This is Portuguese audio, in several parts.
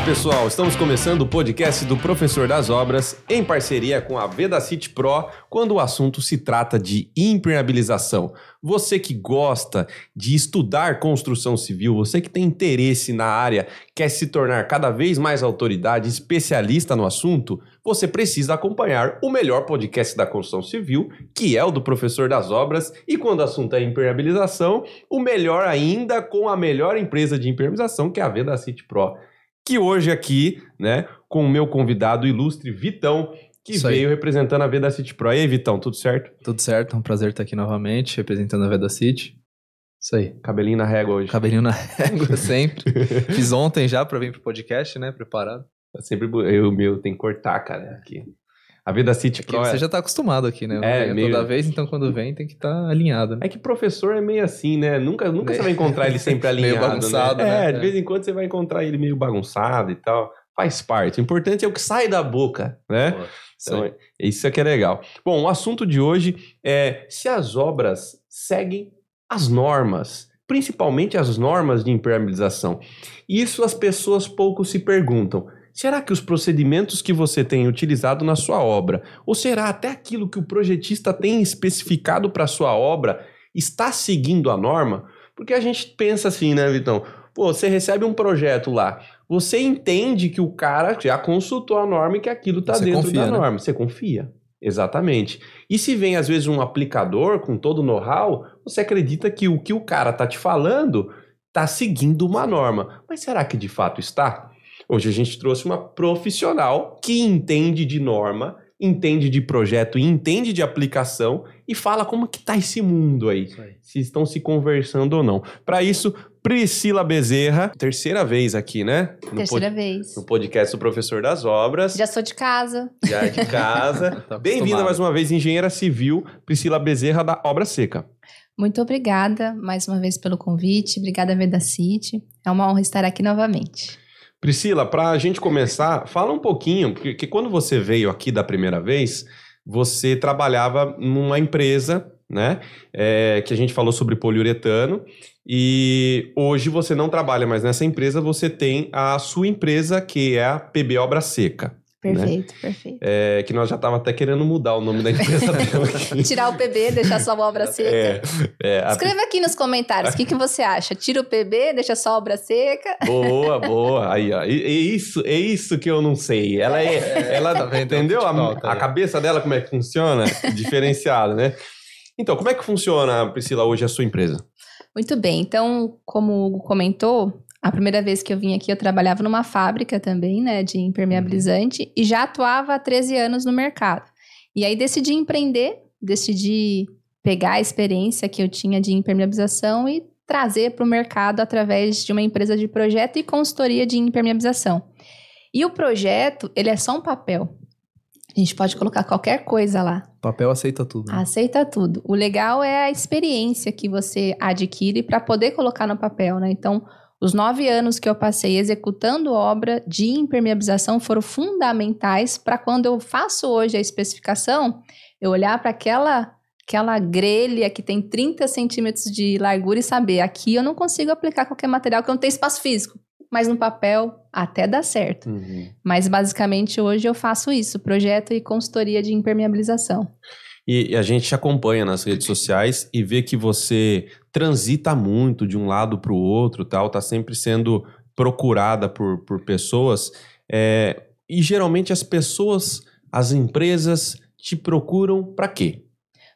Olá pessoal, estamos começando o podcast do Professor das Obras em parceria com a Vedacity Pro quando o assunto se trata de impermeabilização. Você que gosta de estudar construção civil, você que tem interesse na área, quer se tornar cada vez mais autoridade, especialista no assunto, você precisa acompanhar o melhor podcast da construção civil, que é o do Professor das Obras, e quando o assunto é impermeabilização, o melhor ainda com a melhor empresa de impermeabilização, que é a Vedacity Pro que hoje aqui, né, com o meu convidado ilustre Vitão, que Isso aí. veio representando a Veda City Pro. E aí, Vitão, tudo certo? Tudo certo, é um prazer estar aqui novamente, representando a Veda City. Isso aí. Cabelinho na régua hoje. Cabelinho na régua sempre. Fiz ontem já pra vir pro podcast, né? Preparado. É Sempre eu, meu, tem que cortar, cara, aqui. A Veda City Aqui Pro você é... já tá acostumado aqui, né? É, venho meio- toda vez, então quando vem tem que estar alinhado, né? É que professor é meio assim, né? Nunca, nunca Meio- você vai encontrar ele sempre Meio alinhado, bagunçado, né? né? É, de É. vez em quando você vai encontrar ele meio bagunçado e tal. Faz parte. O importante é o que sai da boca, né? Pô, Isso Então, é- isso é que é legal. Bom, o assunto de hoje é se as obras seguem as normas, principalmente as normas de impermeabilização. Isso as pessoas pouco se perguntam. Será que os procedimentos que você tem utilizado na sua obra, ou será até aquilo que o projetista tem especificado para sua obra, está seguindo a norma? Porque a gente pensa assim, né, Vitão? Pô, você recebe um projeto lá, você entende que o cara já consultou a norma e que aquilo está dentro confia, da né? norma. Você confia. Exatamente. E se vem, às vezes, um aplicador com todo o know-how, você acredita que o que o cara tá te falando tá seguindo uma norma. Mas será que de fato está? Hoje a gente trouxe uma profissional que entende de norma, entende de projeto e entende de aplicação e fala como que tá esse mundo aí Isso aí. se estão se conversando ou não. Para isso, Priscila Bezerra, terceira vez aqui, né? No, Terceira vez. no podcast do Professor das Obras, Já sou de casa. já de casa. Tá Bem-vinda mais uma vez, engenheira civil, Priscila Bezerra, da Obra Seca. Muito obrigada mais uma vez pelo convite. Obrigada, Vedacity. É uma honra estar aqui novamente. Priscila, para a gente começar, fala um pouquinho, porque que quando você veio aqui da primeira vez, você trabalhava numa empresa, né? é, que a gente falou sobre poliuretano, e hoje você não trabalha mais nessa empresa, você tem a sua empresa, que é a PB Obra Seca, Perfeito, perfeito. é, que nós já estávamos até querendo mudar o nome da empresa dela aqui. Tirar o PB, deixar só a obra seca. É, é, a Escreva aqui nos comentários o que, que você acha. Tira o PB, deixa só a obra seca. Boa, boa. Aí, ó. E- É isso, é isso que eu não sei. Ela é. Ela, tá entendeu? A, Falta, a né? cabeça dela, como é que funciona? Diferenciado, né? Então, como é que funciona, Priscila, hoje a sua empresa? Muito bem. Então, como o Hugo comentou, a primeira vez que eu vim aqui, eu trabalhava numa fábrica também, né, de impermeabilizante, e já atuava há 13 anos no mercado. E aí decidi empreender, decidi pegar a experiência que eu tinha de impermeabilização e trazer para o mercado através de uma empresa de projeto e consultoria de impermeabilização. E o projeto, ele é só um papel. A gente pode colocar qualquer coisa lá. Papel aceita tudo. né? Aceita tudo. O legal é a experiência que você adquire para poder colocar no papel, né? Então, os nove anos que eu passei executando obra de impermeabilização foram fundamentais para quando eu faço hoje a especificação, eu olhar para aquela aquela grelha que tem 30 centímetros de largura e saber, aqui eu não consigo aplicar qualquer material que não tem espaço físico. Mas no papel até dá certo. Mas basicamente hoje eu faço isso, projeto e consultoria de impermeabilização. E, e a gente te acompanha nas redes sociais e vê que você transita muito de um lado para o outro, tal, tá sempre sendo procurada por, por pessoas. é, e geralmente as pessoas, as empresas te procuram para quê?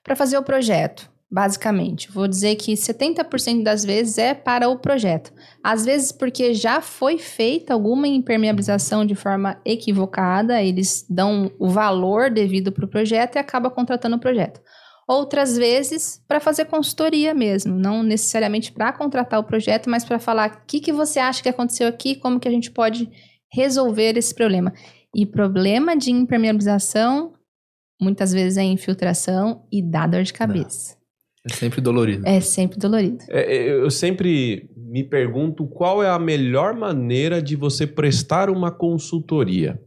Para fazer o projeto, basicamente. Vou dizer que 70% das vezes é para o projeto. Às vezes porque já foi feita alguma impermeabilização de forma equivocada, eles dão o valor devido para o projeto e acaba contratando o projeto. Outras vezes para fazer consultoria mesmo, não necessariamente para contratar o projeto, mas para falar o que, que você acha que aconteceu aqui, como que a gente pode resolver esse problema. E problema de impermeabilização muitas vezes é infiltração e dá dor de cabeça. É sempre dolorido. É sempre dolorido. É, é, eu sempre me pergunto qual é a melhor maneira de você prestar uma consultoria.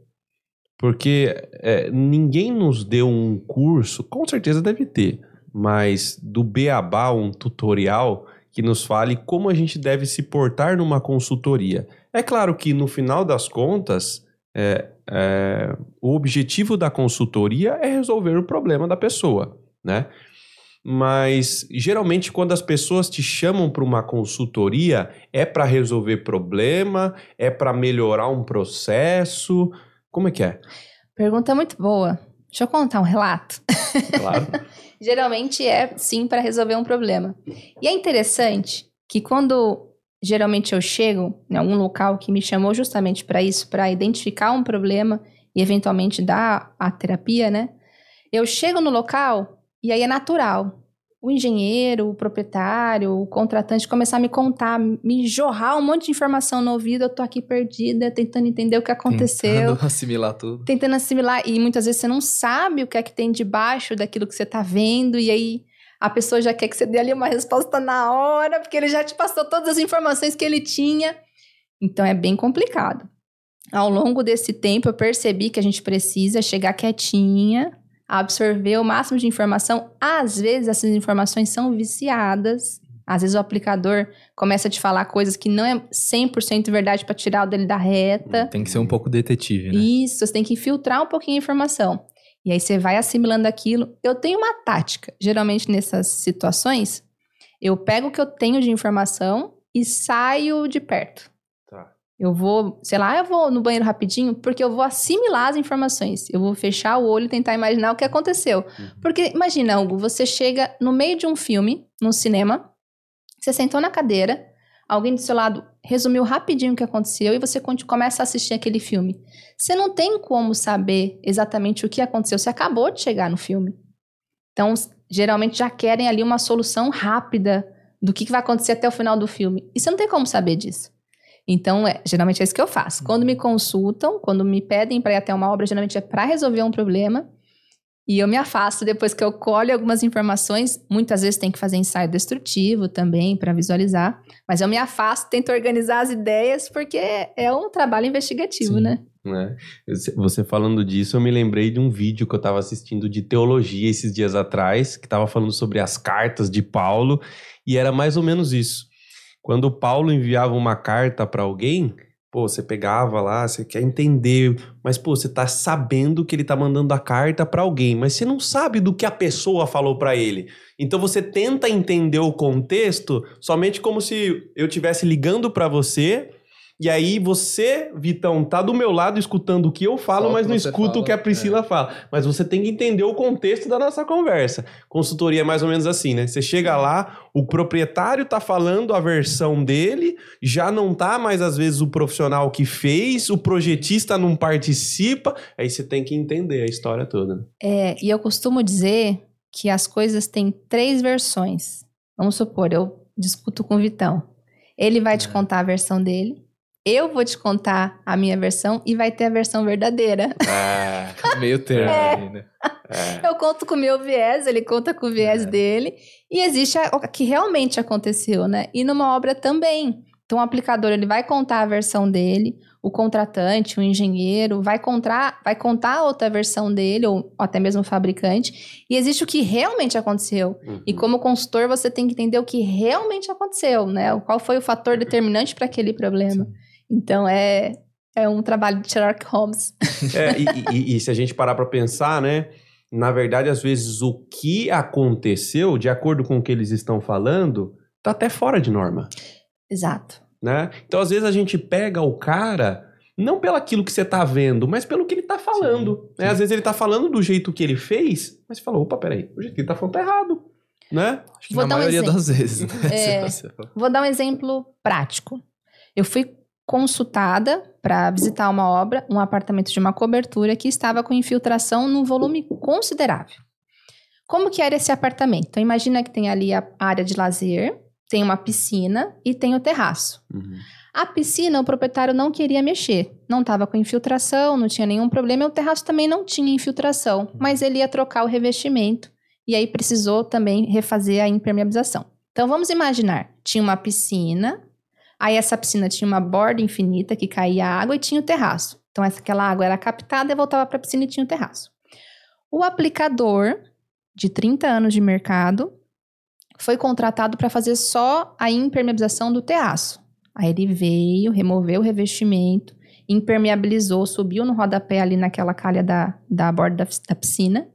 Porque é, ninguém nos deu um curso, com certeza deve ter, mas do Beabá, um tutorial que nos fale como a gente deve se portar numa consultoria. É claro que no final das contas, é, é, o objetivo da consultoria é resolver o problema da pessoa, né? Mas geralmente quando as pessoas te chamam para uma consultoria é para resolver problema, é para melhorar um processo. Como é que é? Pergunta muito boa. Deixa eu contar um relato. Claro. geralmente é sim para resolver um problema. E é interessante que quando geralmente eu chego em algum local que me chamou justamente para isso, para identificar um problema e eventualmente dar a terapia, né? Eu chego no local e aí é natural. O engenheiro, o proprietário, o contratante começar a me contar, me jorrar um monte de informação no ouvido, eu tô aqui perdida, tentando entender o que aconteceu Tentando assimilar tudo. tentando assimilar e muitas vezes você não sabe o que é que tem debaixo daquilo que você tá vendo e aí a pessoa já quer que você dê ali uma resposta na hora, porque ele já te passou todas as informações que ele tinha. Então é bem complicado. Ao longo desse tempo eu percebi que a gente precisa chegar quietinha, absorver o máximo de informação. Às vezes essas informações são viciadas. Às vezes o aplicador começa a te falar coisas que não é 100% verdade para tirar o dele da reta. Tem que ser um pouco detetive, né? Isso, você tem que filtrar um pouquinho a informação. E aí você vai assimilando aquilo. Eu tenho uma tática. Geralmente nessas situações, eu pego o que eu tenho de informação e saio de perto. Eu vou, sei lá, eu vou no banheiro rapidinho, porque eu vou assimilar as informações. Eu vou fechar o olho e tentar imaginar o que aconteceu. Porque imagina, Hugo, você chega no meio de um filme, num cinema, você sentou na cadeira, alguém do seu lado resumiu rapidinho o que aconteceu e você começa a assistir aquele filme. Você não tem como saber exatamente o que aconteceu, você acabou de chegar no filme. Então, geralmente já querem ali uma solução rápida do que que vai acontecer até o final do filme. E você não tem como saber disso. Então, é, geralmente é isso que eu faço. Quando me consultam, quando me pedem para ir até uma obra, geralmente é para resolver um problema. E eu me afasto depois que eu colho algumas informações. Muitas vezes tem que fazer ensaio destrutivo também para visualizar. Mas eu me afasto, tento organizar as ideias, porque é um trabalho investigativo, Sim. né? né? Você- Você falando disso, eu me lembrei de um vídeo que eu estava assistindo de teologia esses dias atrás, que estava falando sobre as cartas de Paulo, e era mais ou menos isso. Quando Paulo enviava uma carta para alguém, pô, você pegava lá, você quer entender, mas pô, você tá sabendo que ele tá mandando a carta para alguém, mas você não sabe do que a pessoa falou para ele. Então você tenta entender o contexto somente como se eu estivesse ligando para você e aí você, Vitão, tá do meu lado escutando o que eu falo, Só o mas não escuta o fala, que a Priscila fala. Mas você tem que entender o contexto da nossa conversa. Consultoria é mais ou menos assim, né? Você chega lá, o proprietário tá falando a versão dele, já não tá mais às vezes o profissional que fez, o projetista não participa, aí você tem que entender a história toda. né? É, e eu costumo dizer que as coisas têm três versões. Vamos supor, eu discuto com o Vitão. Ele vai te É. contar a versão dele, eu vou te contar a minha versão e vai ter a versão verdadeira. É, Meio termo É. aí, né? é. Eu conto com o meu viés, ele conta com o viés É. dele. E existe o que realmente aconteceu, né? E numa obra também. Então, o aplicador ele vai contar a versão dele, o contratante, o engenheiro, vai contar, vai contar a outra versão dele, ou até mesmo o fabricante. E existe o que realmente aconteceu. E Uhum. como consultor, você tem que entender o que realmente aconteceu, né? Qual foi o fator determinante para aquele problema. Então, é, é um trabalho de Sherlock Holmes. É, e, e- e se a gente parar para pensar, né? Na verdade, às vezes o que aconteceu, de acordo com o que eles estão falando, tá até fora de norma, Exato. né? Então, às vezes a gente pega o cara não pelo aquilo que você tá vendo, mas pelo que ele tá falando. né? sim. Às vezes ele tá falando do jeito que ele fez, mas você fala, opa, peraí, o jeito que ele tá falando tá errado, né? Acho que Vou na dar um maioria exemplo. das vezes, né? É. Vou dar um exemplo prático. Eu fui consultada para visitar uma obra, um apartamento de uma cobertura que estava com infiltração num volume considerável. Como que era esse apartamento? Então imagina que tem ali a área de lazer, tem uma piscina e tem o terraço. A piscina, o proprietário não queria mexer. Não estava com infiltração, não tinha nenhum problema. E o terraço também não tinha infiltração. Mas ele ia trocar o revestimento. E aí precisou também refazer a impermeabilização. Então vamos imaginar: tinha uma piscina. Aí essa piscina tinha uma borda infinita que caía água e tinha o terraço. Então essa, aquela água era captada e voltava para a piscina e tinha o terraço. O aplicador, de 30 anos de mercado, foi contratado para fazer só a impermeabilização do terraço. Aí ele veio, removeu o revestimento, impermeabilizou, subiu no rodapé ali naquela calha da, da borda da, da piscina,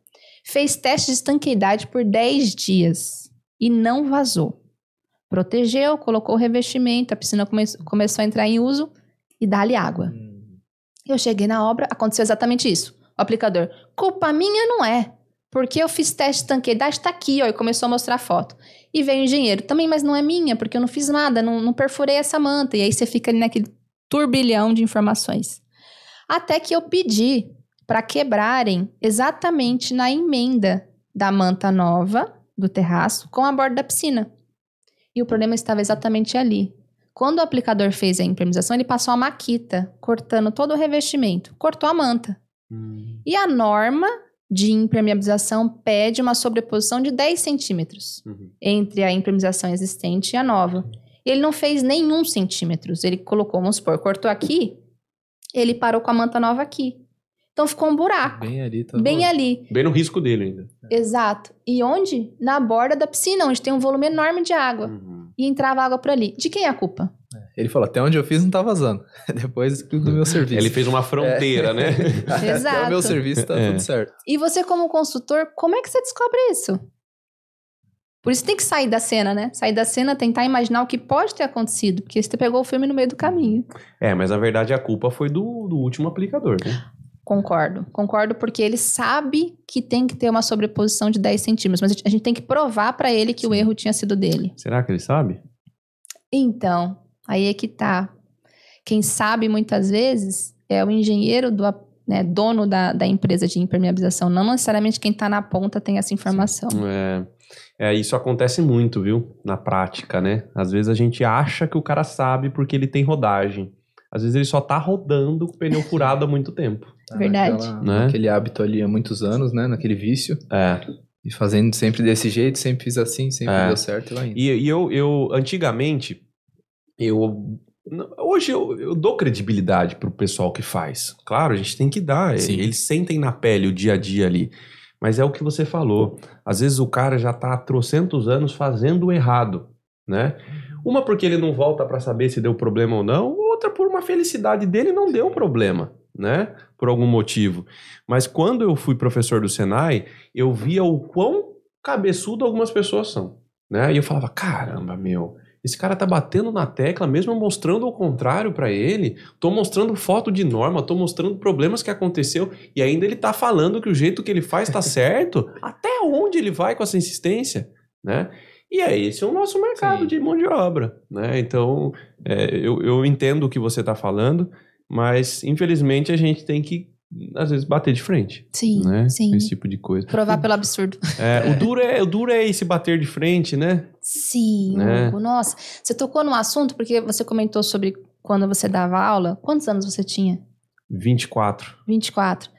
fez teste de estanqueidade por 10 dias e não vazou. Protegeu, colocou o revestimento, a piscina come começou a entrar em uso e dá-lhe água. Hum. Eu cheguei na obra, aconteceu exatamente isso. O aplicador, culpa minha não é. Porque eu fiz teste de tanqueidade, tá aqui, ó, e começou a mostrar a foto. E veio o engenheiro, também, mas não é minha, porque eu não fiz nada, não, não perfurei essa manta. E aí você fica ali naquele turbilhão de informações. Até que eu pedi para quebrarem exatamente na emenda da manta nova do terraço com a borda da piscina. E o problema estava exatamente ali. Quando o aplicador fez a impermeabilização, ele passou a maquita, cortando todo o revestimento, cortou a manta. E a norma de impermeabilização pede uma sobreposição de 10 centímetros Uhum. entre a impermeabilização existente e a nova. Ele não fez nenhum centímetros. Ele colocou, vamos supor, cortou aqui, ele parou com a manta nova aqui. Então ficou um buraco, bem, Bem ali, tá ali. Bem no risco dele ainda. Exato. E onde? Na borda da piscina, onde tem um volume enorme de água. Uhum. E entrava água por ali. De quem é a culpa? Ele falou, até onde eu fiz não tá vazando. Depois do meu serviço. Ele fez uma fronteira, né? Até o Exato. meu serviço tá É. tudo certo. E você, como consultor, como é que você descobre isso? Por isso tem que sair da cena, né? Sair da cena, tentar imaginar o que pode ter acontecido, porque você pegou o filme no meio do caminho. É, mas na verdade a culpa foi do, do último aplicador, né? Concordo. Concordo porque ele sabe que tem que ter uma sobreposição de 10 centímetros, mas a gente- tem que provar pra ele que o Sim. erro tinha sido dele. Será que ele sabe? Então, aí é que tá. Quem sabe muitas vezes é o engenheiro do né, dono da, da empresa de impermeabilização, não necessariamente quem tá na ponta tem essa informação. É, é, isso acontece muito, viu? Na prática, né? Às vezes a gente acha que o cara sabe porque ele tem rodagem. Às vezes ele só tá rodando com o pneu furado há muito tempo. Tá Verdade. naquela- Né? Naquele hábito ali há muitos anos, né? Naquele vício. É. E fazendo sempre desse jeito, sempre fiz assim, sempre É. deu certo e vai indo. E, e eu, eu, antigamente, eu. Hoje eu, eu dou credibilidade pro pessoal que faz. Claro, a gente tem que dar. Sim. Eles sentem na pele o dia a dia ali. Mas é o que você falou. Às vezes o cara já tá há trocentos anos fazendo o errado, né? Uma porque ele não volta para saber se deu problema ou não, outra por uma felicidade dele não deu problema, né? Por algum motivo. Mas quando eu fui professor do Senai, eu via o quão cabeçudo algumas pessoas são, né? E eu falava, caramba, meu, esse cara tá batendo na tecla, mesmo mostrando o contrário para ele. Tô mostrando foto de norma, tô mostrando problemas que aconteceu e ainda ele tá falando que o jeito que ele faz tá certo. Até onde ele vai com essa insistência, né? E é esse é o nosso mercado Sim. de mão de obra, né? Então, é, eu, eu entendo o que você tá falando, mas infelizmente a gente tem que às vezes bater de frente, Sim, né? sim. Esse tipo de coisa. Provar pelo absurdo. É, o duro é o duro é esse bater de frente, né? Sim, Né? Hugo. Nossa, você tocou num assunto porque você comentou sobre quando você dava aula. Quantos anos você tinha? 24. 24.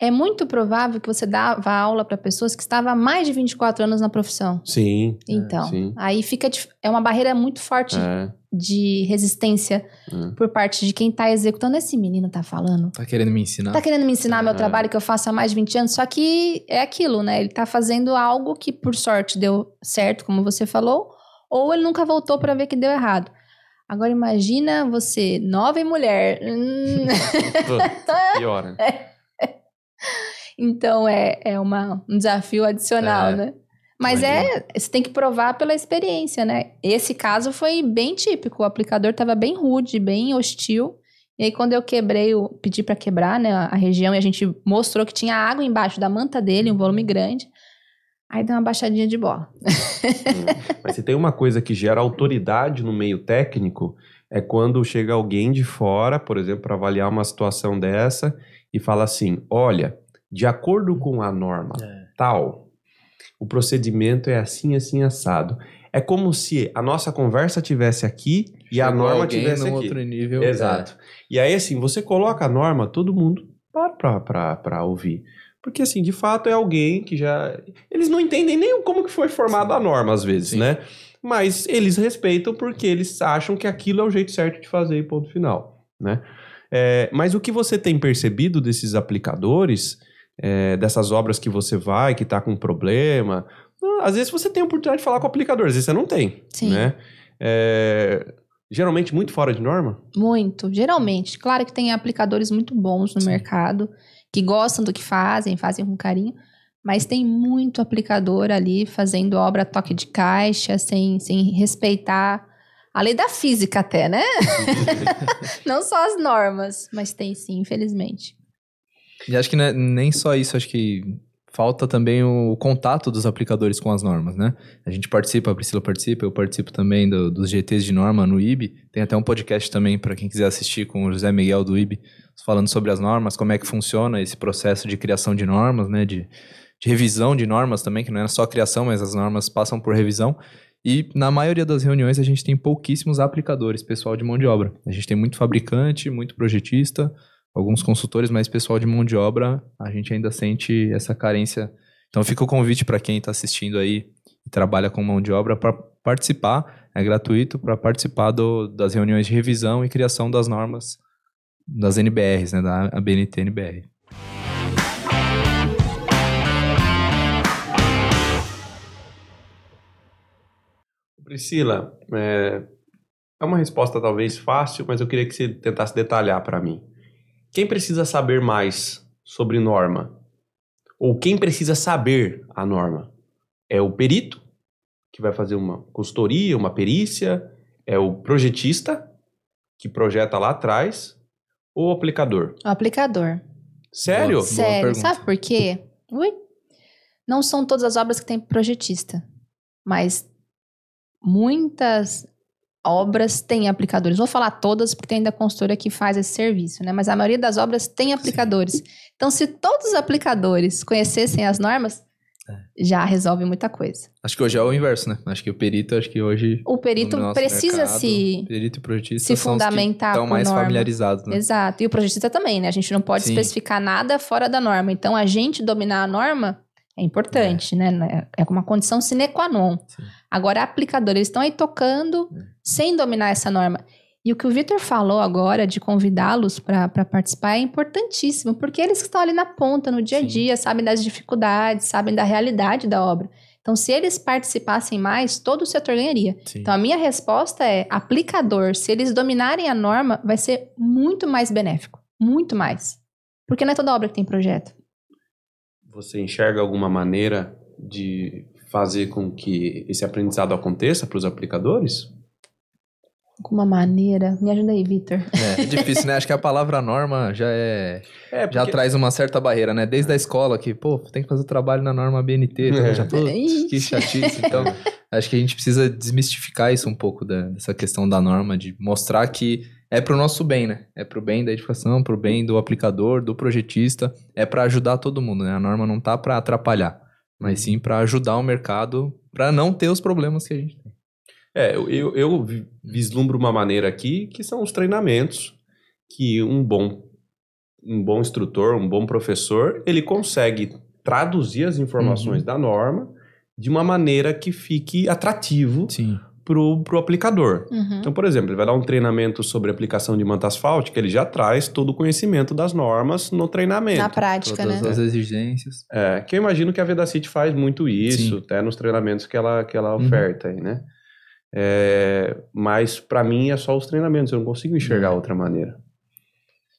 É muito provável que você dava aula para pessoas que estavam há mais de 24 anos na profissão. Sim. Então, sim. aí fica é uma barreira muito forte É, de resistência é. por parte de quem tá executando. Esse menino tá falando. Tá querendo me ensinar? Tá querendo me ensinar meu É. trabalho que eu faço há mais de 20 anos, só que é aquilo, né? Ele tá fazendo algo que por sorte deu certo, como você falou, ou ele nunca voltou para ver que deu errado. Agora imagina você, nova e mulher. Hum. Puta, Piora. então é, é uma, um desafio adicional, É. né? Mas Imagina. é, você tem que provar pela experiência, né? Esse caso foi bem típico. O aplicador estava bem rude, bem hostil. E aí, quando eu quebrei, eu pedi para quebrar né, a região e a gente mostrou que tinha água embaixo da manta dele, um volume grande. Aí deu uma baixadinha de bola. Hum. Mas se tem uma coisa que gera autoridade no meio técnico, é quando chega alguém de fora, por exemplo, para avaliar uma situação dessa e fala assim: olha, de acordo com a norma É. tal, o procedimento é assim, assim, assado. É como se a nossa conversa tivesse aqui e a Chegou norma tivesse aqui. outro nível. Exato. E aí, assim, você coloca a norma, todo mundo para pra, pra, pra ouvir. Porque, assim, de fato é alguém que já. Eles não entendem nem como que foi formada a norma, às vezes, Sim. né? Mas eles respeitam porque eles acham que aquilo é o jeito certo de fazer, e ponto final, né? É, mas o que você tem percebido desses aplicadores, é, dessas obras que você vai, que tá com problema, Às vezes você tem a oportunidade de falar com o aplicador, às vezes você não tem. Sim. Né? É, geralmente muito fora de norma. Muito. Geralmente. Claro que tem aplicadores muito bons no Sim. mercado, que gostam do que fazem, fazem com carinho. Mas tem muito aplicador ali fazendo obra a toque de caixa, sem, sem respeitar a lei da física até, né? Não só as normas, mas tem sim, infelizmente. E acho que é nem só isso, acho que falta também o contato dos aplicadores com as normas, né? A gente participa, a Priscila participa, eu participo também do- dos GTs de norma no IB. Tem até um podcast também para quem quiser assistir com o José Miguel do IB, falando sobre as normas, como é que funciona esse processo de criação de normas, né? De, de revisão de normas também, que não é só criação, mas as normas passam por revisão. E na maioria das reuniões a gente tem pouquíssimos aplicadores, pessoal de mão de obra. A gente tem muito fabricante, muito projetista, alguns consultores, mas pessoal de mão de obra, a gente ainda sente essa carência. Então fica o convite para quem está assistindo aí e trabalha com mão de obra para participar, é gratuito para participar do- das reuniões de revisão e criação das normas das NBRs, né, da ABNT NBR. Priscila, é, é uma resposta talvez fácil, mas eu queria que você tentasse detalhar para mim. Quem precisa saber mais sobre norma? Ou quem precisa saber a norma? É o perito, que vai fazer uma consultoria, uma perícia? É o projetista, que projeta lá atrás? Ou o aplicador? O aplicador. Sério? Boa Sério, pergunta. sabe por quê? Ui. Não são todas as obras que tem projetista, mas muitas obras têm aplicadores. Vou falar todas porque tem ainda consultora que faz esse serviço, né? Mas a maioria das obras tem aplicadores. Então, se todos os aplicadores conhecessem as normas, É. já resolve muita coisa. Acho que hoje é o inverso, né? Acho que o perito, acho que hoje O perito no precisa mercado, se perito e projetista se são os que fundamentar estão mais norma. familiarizados, né? Exato. E o projetista também, né? A gente não pode Sim. especificar nada fora da norma. Então, a gente dominar a norma é importante, né? É uma condição sine qua non. Sim. Agora, aplicador, eles estão aí tocando É. sem dominar essa norma. E o que o Vitor falou agora de convidá-los para participar é importantíssimo, porque eles que estão ali na ponta, no dia a Sim. dia, sabem das dificuldades, sabem da realidade da obra. Então, se eles participassem mais, todo o setor ganharia. Sim. Então, a minha resposta é: aplicador, se eles dominarem a norma, vai ser muito mais benéfico. Muito mais. Porque não é toda obra que tem projeto. Você enxerga alguma maneira de fazer com que esse aprendizado aconteça para os aplicadores? Alguma maneira. Me ajuda aí, Vitor. É, é difícil, né? Acho que a palavra norma já é. É, Já traz uma certa barreira, né? Desde a escola que, pô, tem que fazer o trabalho na norma BNT, então É. já tô. Ixi. Que chatice. Então, acho que a gente precisa desmistificar isso um pouco da- dessa questão da norma, de mostrar que é pro nosso bem, né? É pro bem da edificação, pro bem do aplicador, do projetista, é para ajudar todo mundo, né? A norma não tá para atrapalhar, mas sim para ajudar o mercado para não ter os problemas que a gente tem. É, eu, eu, eu vi- vislumbro uma maneira aqui que são os treinamentos que um bom, um bom instrutor, um bom professor, ele consegue traduzir as informações Uhum. da norma de uma maneira que fique atrativo Sim. Pro, pro aplicador. Uhum. Então, por exemplo, ele vai dar um treinamento sobre aplicação de manta asfáltica, ele já traz todo o conhecimento das normas no treinamento. Na prática, Todas né? as exigências. É, que eu imagino que a Vedacity faz muito isso, Sim. até nos treinamentos que ela, que ela Uhum. oferta aí, né? É, mas para mim é só os treinamentos, eu não consigo enxergar Uhum. outra maneira.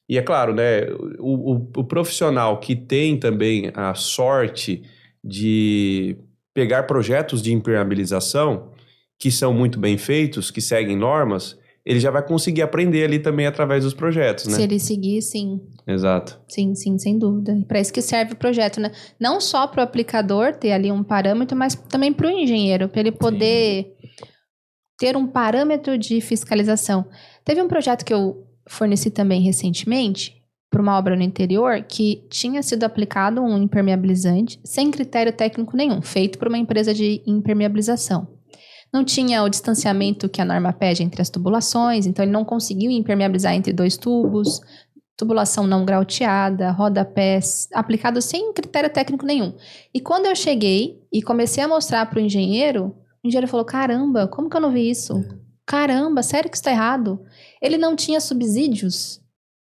E é claro, né, o, o- o profissional que tem também a sorte de pegar projetos de impermeabilização que são muito bem feitos, que seguem normas, ele já vai conseguir aprender ali também através dos projetos, né? Se ele seguir, sim. Exato. Sim, sim, sem dúvida. Para isso que serve o projeto, né? Não só para o aplicador ter ali um parâmetro, mas também para o engenheiro, para ele poder ter um parâmetro de fiscalização. Teve um projeto que eu forneci também recentemente para uma obra no interior que tinha sido aplicado um impermeabilizante sem critério técnico nenhum, feito por uma empresa de impermeabilização. Não tinha o distanciamento que a norma pede entre as tubulações, então ele não conseguiu impermeabilizar entre dois tubos, tubulação não grauteada, rodapés, aplicado sem critério técnico nenhum. E quando eu cheguei e comecei a mostrar para o engenheiro, o engenheiro falou: caramba, como que eu não vi isso? Caramba, sério que está errado? Ele não tinha subsídios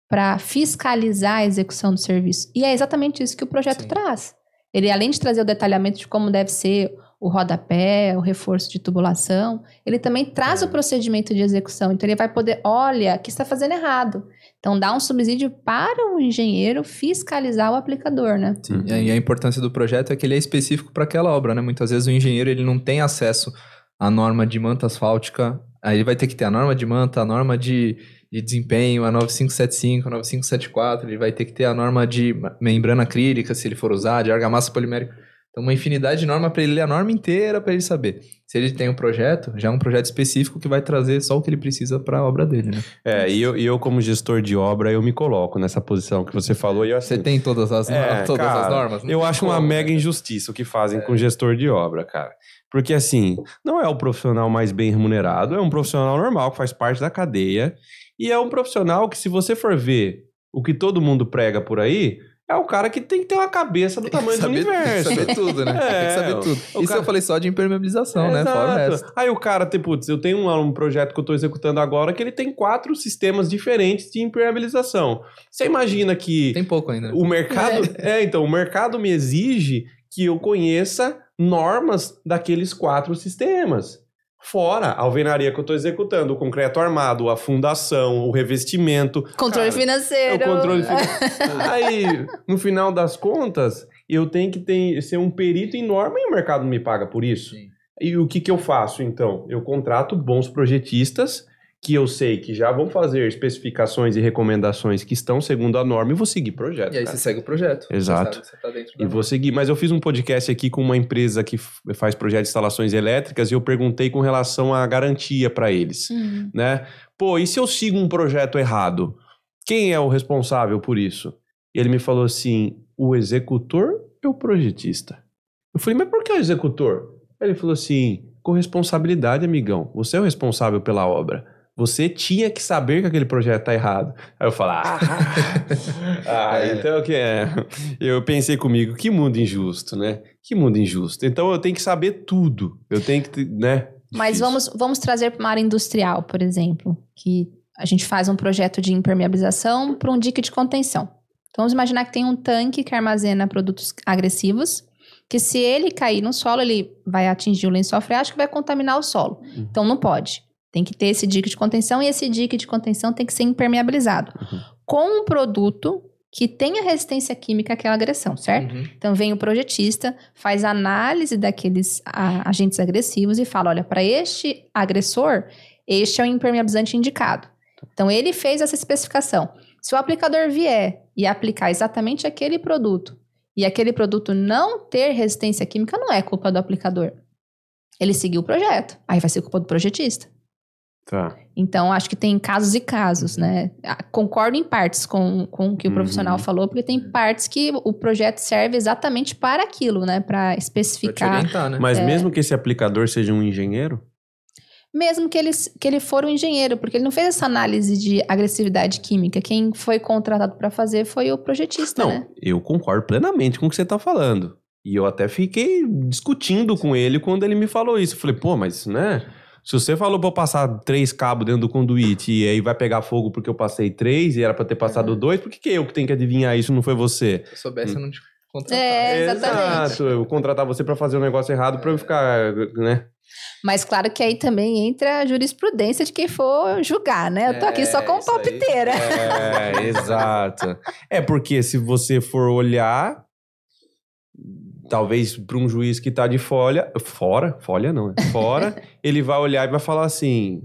para fiscalizar a execução do serviço. E é exatamente isso que o projeto Sim. traz. Ele, além de trazer o detalhamento de como deve ser o rodapé, o reforço de tubulação, ele também traz É. o procedimento de execução. Então, ele vai poder, olha, que está fazendo errado. Então, dá um subsídio para o engenheiro fiscalizar o aplicador, né? Sim. E a importância do projeto é que ele é específico para aquela obra, né? Muitas vezes o engenheiro ele não tem acesso à norma de manta asfáltica, aí ele vai ter que ter a norma de manta, a norma de, de desempenho, a 9575, a 9574, ele vai ter que ter a norma de membrana acrílica, se ele for usar, de argamassa polimérica. Então, uma infinidade de norma para ele ler a norma inteira para ele saber. Se ele tem um projeto, já é um projeto específico que vai trazer só o que ele precisa para a obra dele, né? É, e eu, e eu, como gestor de obra, eu me coloco nessa posição que você falou. E assim, Você tem todas as, É, todas as cara, normas? Não Eu acho uma mega né? injustiça o que fazem com o gestor de obra, cara. Porque, assim, não é o profissional mais bem remunerado, é um profissional normal que faz parte da cadeia. E é um profissional que, se você for ver o que todo mundo prega por aí, é o cara que tem que ter uma cabeça do Tem tamanho do saber- universo. Tem que saber tudo, né? tem É, que saber tudo. o Isso cara- eu falei só de impermeabilização, né? Fora o Exato. resto. Aí o cara, tem, putz, eu tenho um, um projeto que eu estou executando agora que ele tem quatro sistemas diferentes de impermeabilização. Você imagina que Tem pouco ainda. o mercado. É. então, o mercado me exige que eu conheça normas daqueles quatro sistemas. Fora a alvenaria que eu estou executando, o concreto armado, a fundação, o revestimento. Controle Cara, financeiro. É o controle financeiro. Aí, no final das contas, eu tenho que ter, ser um perito em norma e o mercado me paga por isso. Sim. E o que, que eu faço, então? Eu contrato bons projetistas que eu sei que já vão fazer especificações e recomendações que estão segundo a norma e vou seguir projeto. E aí cara. você segue o projeto. Exato. Você sabe que você tá dentro E vou seguir. Mas eu fiz um podcast aqui com uma empresa que faz projeto de instalações elétricas e eu perguntei com relação à garantia para eles, Hum. né? Pô, e se eu sigo um projeto errado? Quem é o responsável por isso? E ele me falou assim: o executor é o projetista. Eu falei, mas por que o executor? Ele falou assim: com responsabilidade, amigão. Você é o responsável pela obra. Você tinha que saber que aquele projeto tá errado. Aí eu falei, ah, ah É. então o que é? Eu pensei comigo, que mundo injusto, né? Que mundo injusto. Então eu tenho que saber tudo. Eu tenho que, né? Mas Difícil. vamos, vamos trazer para uma área industrial, por exemplo, que a gente faz um projeto de impermeabilização para um dique de contenção. Então vamos imaginar que tem um tanque que armazena produtos agressivos, que se ele cair no solo, ele vai atingir o lençol freático e vai contaminar o solo. Uhum. Então não pode. Tem que ter esse dique de contenção e esse dique de contenção tem que ser impermeabilizado Uhum. com um produto que tenha resistência química àquela agressão, certo? Uhum. Então vem o projetista, faz análise daqueles a- agentes agressivos e fala: olha, para este agressor, este é o impermeabilizante indicado. Então ele fez essa especificação. Se o aplicador vier e aplicar exatamente aquele produto e aquele produto não ter resistência química, não é culpa do aplicador. Ele seguiu o projeto, aí vai ser culpa do projetista. Tá. Então, acho que tem casos e casos, né? Ah, Concordo em partes com, com o que o Uhum. profissional falou, porque tem partes que o projeto serve exatamente para aquilo, né? Para Pra te especificar. orientar, né? Mas É. mesmo que esse aplicador seja um engenheiro, Mesmo que ele, que ele for um engenheiro, porque ele não fez essa análise de agressividade química. Quem foi contratado para fazer foi o projetista, Não, né? eu concordo plenamente com o que você tá falando. E eu até fiquei discutindo com ele quando ele me falou isso. Eu falei, pô, mas, né? Se você falou pra eu passar três cabos dentro do conduíte e aí vai pegar fogo porque eu passei três e era pra ter passado Uhum. dois, por que, que eu que tenho que adivinhar isso não foi você? Se eu soubesse, eu não te contratava. É, exatamente. Exato, eu contratar você pra fazer um negócio errado pra eu ficar, né? Mas claro que aí também entra a jurisprudência de quem for julgar, né? Eu tô aqui só É, isso aí. palpiteira. É, exato. É porque se você for olhar, talvez para um juiz que tá de folha, fora, folha não, é fora, ele vai olhar e vai falar assim: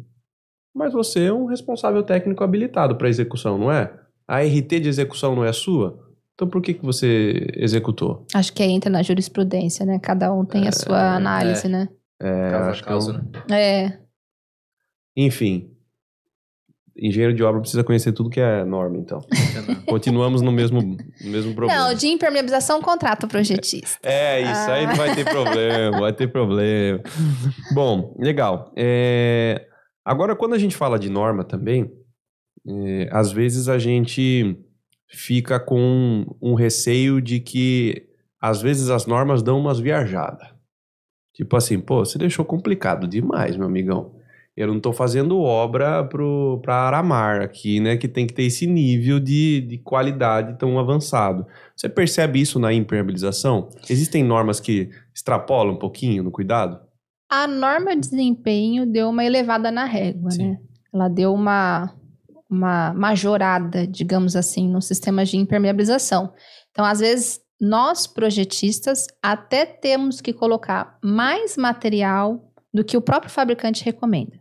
"Mas você é um responsável técnico habilitado para execução, não é? A RT de execução não é sua? Então por que que você executou?" Acho que aí entra na jurisprudência, né? Cada um tem a sua análise, né? É, Causa a acho que é um- causa, né? É. enfim, engenheiro de obra precisa conhecer tudo que é norma, então. Continuamos no mesmo no mesmo problema. Não, de impermeabilização contrata o projetista. É, isso aí não Ah. vai ter problema, vai ter problema. Bom, legal. É, agora, quando a gente fala de norma também, é, às vezes a gente fica com um receio de que, às vezes, as normas dão umas viajadas. Tipo assim, pô, você deixou complicado demais, meu amigão. Eu não estou fazendo obra para Aramar aqui, né? Que tem que ter esse nível de, de qualidade tão avançado. Você percebe isso na impermeabilização? Existem normas que extrapolam um pouquinho no cuidado? A norma de desempenho deu uma elevada na régua, Sim. né? Ela deu uma, uma majorada, digamos assim, no sistema de impermeabilização. Então, às vezes, nós projetistas até temos que colocar mais material do que o próprio fabricante recomenda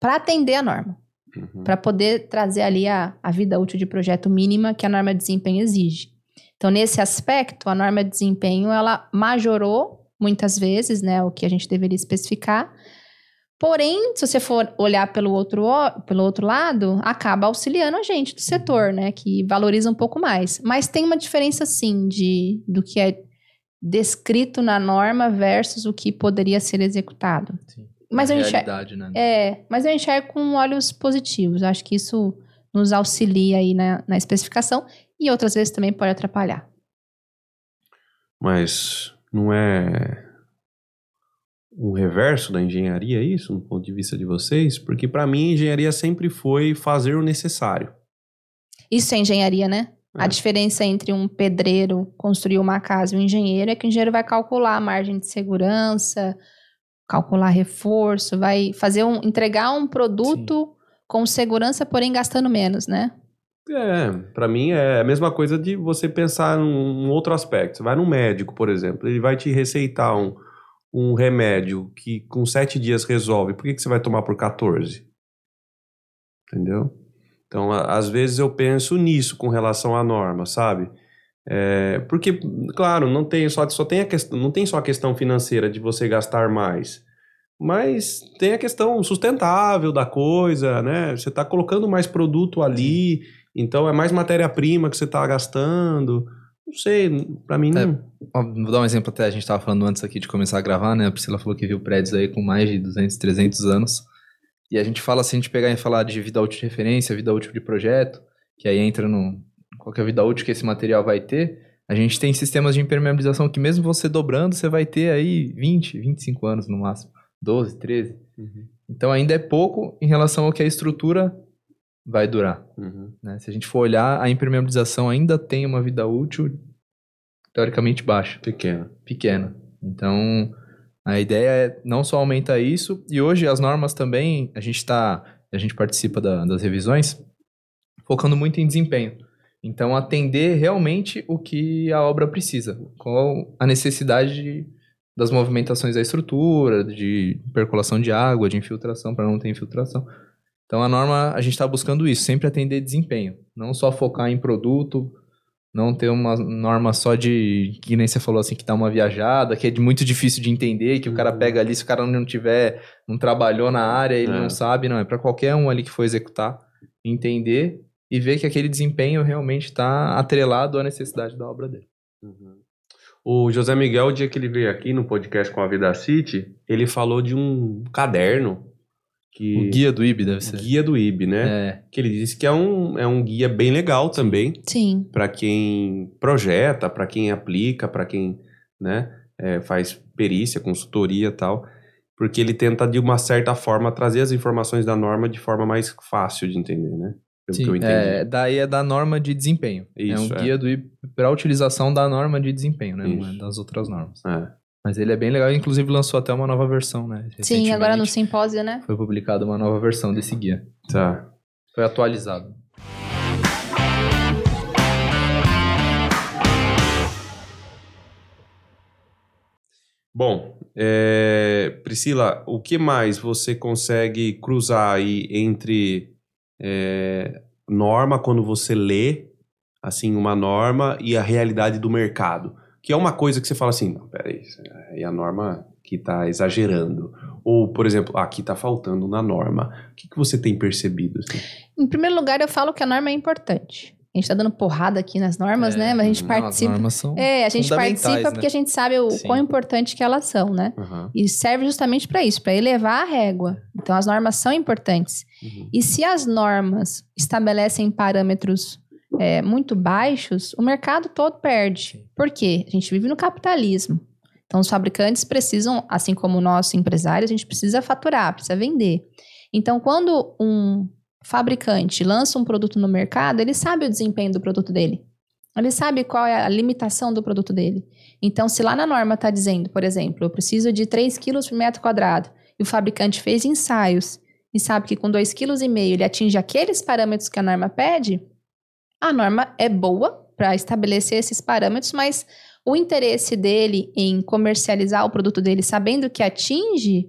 para atender a norma, Uhum. para poder trazer ali a, a vida útil de projeto mínima que a norma de desempenho exige. Então, nesse aspecto, a norma de desempenho ela majorou muitas vezes, né, o que a gente deveria especificar. Porém, se você for olhar pelo outro, pelo outro lado, acaba auxiliando a gente do setor, né, que valoriza um pouco mais. Mas tem uma diferença, sim, de, do que é descrito na norma versus o que poderia ser executado. Sim. Mas A eu enxergo, né? é, mas eu enxergo com olhos positivos. Acho que isso nos auxilia aí na, na especificação e outras vezes também pode atrapalhar. Mas não é um reverso da engenharia isso, no ponto de vista de vocês? Porque para mim, a engenharia sempre foi fazer o necessário. Isso é engenharia, né? A É. diferença entre um pedreiro construir uma casa e um engenheiro é que o engenheiro vai calcular a margem de segurança, calcular reforço, vai fazer um entregar um produto com segurança, porém gastando menos, né? É, pra mim é a mesma coisa de você pensar num outro aspecto. Você vai num médico, por exemplo, ele vai te receitar um, um remédio que com sete dias resolve. Por que, que você vai tomar por 14? Entendeu? Então, às vezes eu penso nisso com relação à norma, sabe? É, porque, claro, não tem só, só tem a questão, não tem só a questão financeira de você gastar mais. Mas tem a questão sustentável da coisa, né? Você está colocando mais produto ali, então é mais matéria-prima que você está gastando. Não sei, pra mim É. não. Vou dar um exemplo até, a gente tava falando antes aqui de começar a gravar, né? A Priscila falou que viu prédios aí com mais de 200, 300 anos. E a gente fala assim, de pegar e falar de vida útil de referência, vida útil de projeto, que aí entra no qual que é a vida útil que esse material vai ter. A gente tem sistemas de impermeabilização que mesmo você dobrando, você vai ter aí 20, 25 anos no máximo. 12, 13. Então ainda é pouco em relação ao que a estrutura vai durar. Uhum. né? Se a gente for olhar, a impermeabilização ainda tem uma vida útil teoricamente baixa Pequeno. pequena. Então, a ideia é não só aumentar isso, e hoje as normas também, a gente está, a gente participa da- das revisões, focando muito em desempenho. Então, atender realmente o que a obra precisa, qual a necessidade de- das movimentações da estrutura, de percolação de água, de infiltração, para não ter infiltração. Então, a norma, a gente está buscando isso, sempre atender desempenho, não só focar em produto, não ter uma norma só de, que nem você falou assim, que dá uma viajada, que é muito difícil de entender, que o cara Uhum. pega ali, se o cara não tiver, não trabalhou na área, ele É. não sabe, não, é para qualquer um ali que for executar, entender e ver que aquele desempenho realmente está atrelado à necessidade da obra dele. Uhum. O José Miguel, o dia que ele veio aqui no podcast com a Vida City, ele falou de um caderno que O guia do IB deve o ser. guia do IB, né? É, Que ele disse que é um, é um guia bem legal também Sim. para quem projeta, para quem aplica, para quem né, é, faz perícia, consultoria e tal, porque ele tenta de uma certa forma trazer as informações da norma de forma mais fácil de entender, né? Pelo que eu sim, entendi. é, daí é da norma de desempenho. Isso, é um é. guia para a utilização da norma de desempenho, né? É Isso. das outras normas. É. Mas ele é bem legal, inclusive lançou até uma nova versão, né? Sim, agora no simpósio, né? Foi publicada uma nova versão desse guia. Tá. Foi atualizado. Bom, é, Priscila, o que mais você consegue cruzar aí entre é, norma quando você lê assim uma norma e a realidade do mercado? Que é uma coisa que você fala assim, não, peraí, aí a norma que está exagerando. Ou, por exemplo, aqui está faltando na norma. O que, que você tem percebido? assim? Em primeiro lugar, eu falo que a norma é importante. A gente tá dando porrada aqui nas normas, É, né? Mas a gente não, as participa. normas são É, a gente participa né? porque a gente sabe o Sim. quão importante que elas são, né? Aham, E serve justamente para isso, para elevar a régua. Então, as normas são importantes. uhum, E se as normas estabelecem parâmetros é, muito baixos, o mercado todo perde. Por quê? A gente vive no capitalismo. Então, os fabricantes precisam, assim como nós empresários, a gente precisa faturar, precisa vender. Então, quando um fabricante lança um produto no mercado, ele sabe o desempenho do produto dele. Ele sabe qual é a limitação do produto dele. Então, se lá na norma está dizendo, por exemplo, eu preciso de 3 kg por metro quadrado, e o fabricante fez ensaios e sabe que com 2,5 kg ele atinge aqueles parâmetros que a norma pede, a norma é boa para estabelecer esses parâmetros, mas o interesse dele em comercializar o produto dele sabendo que atinge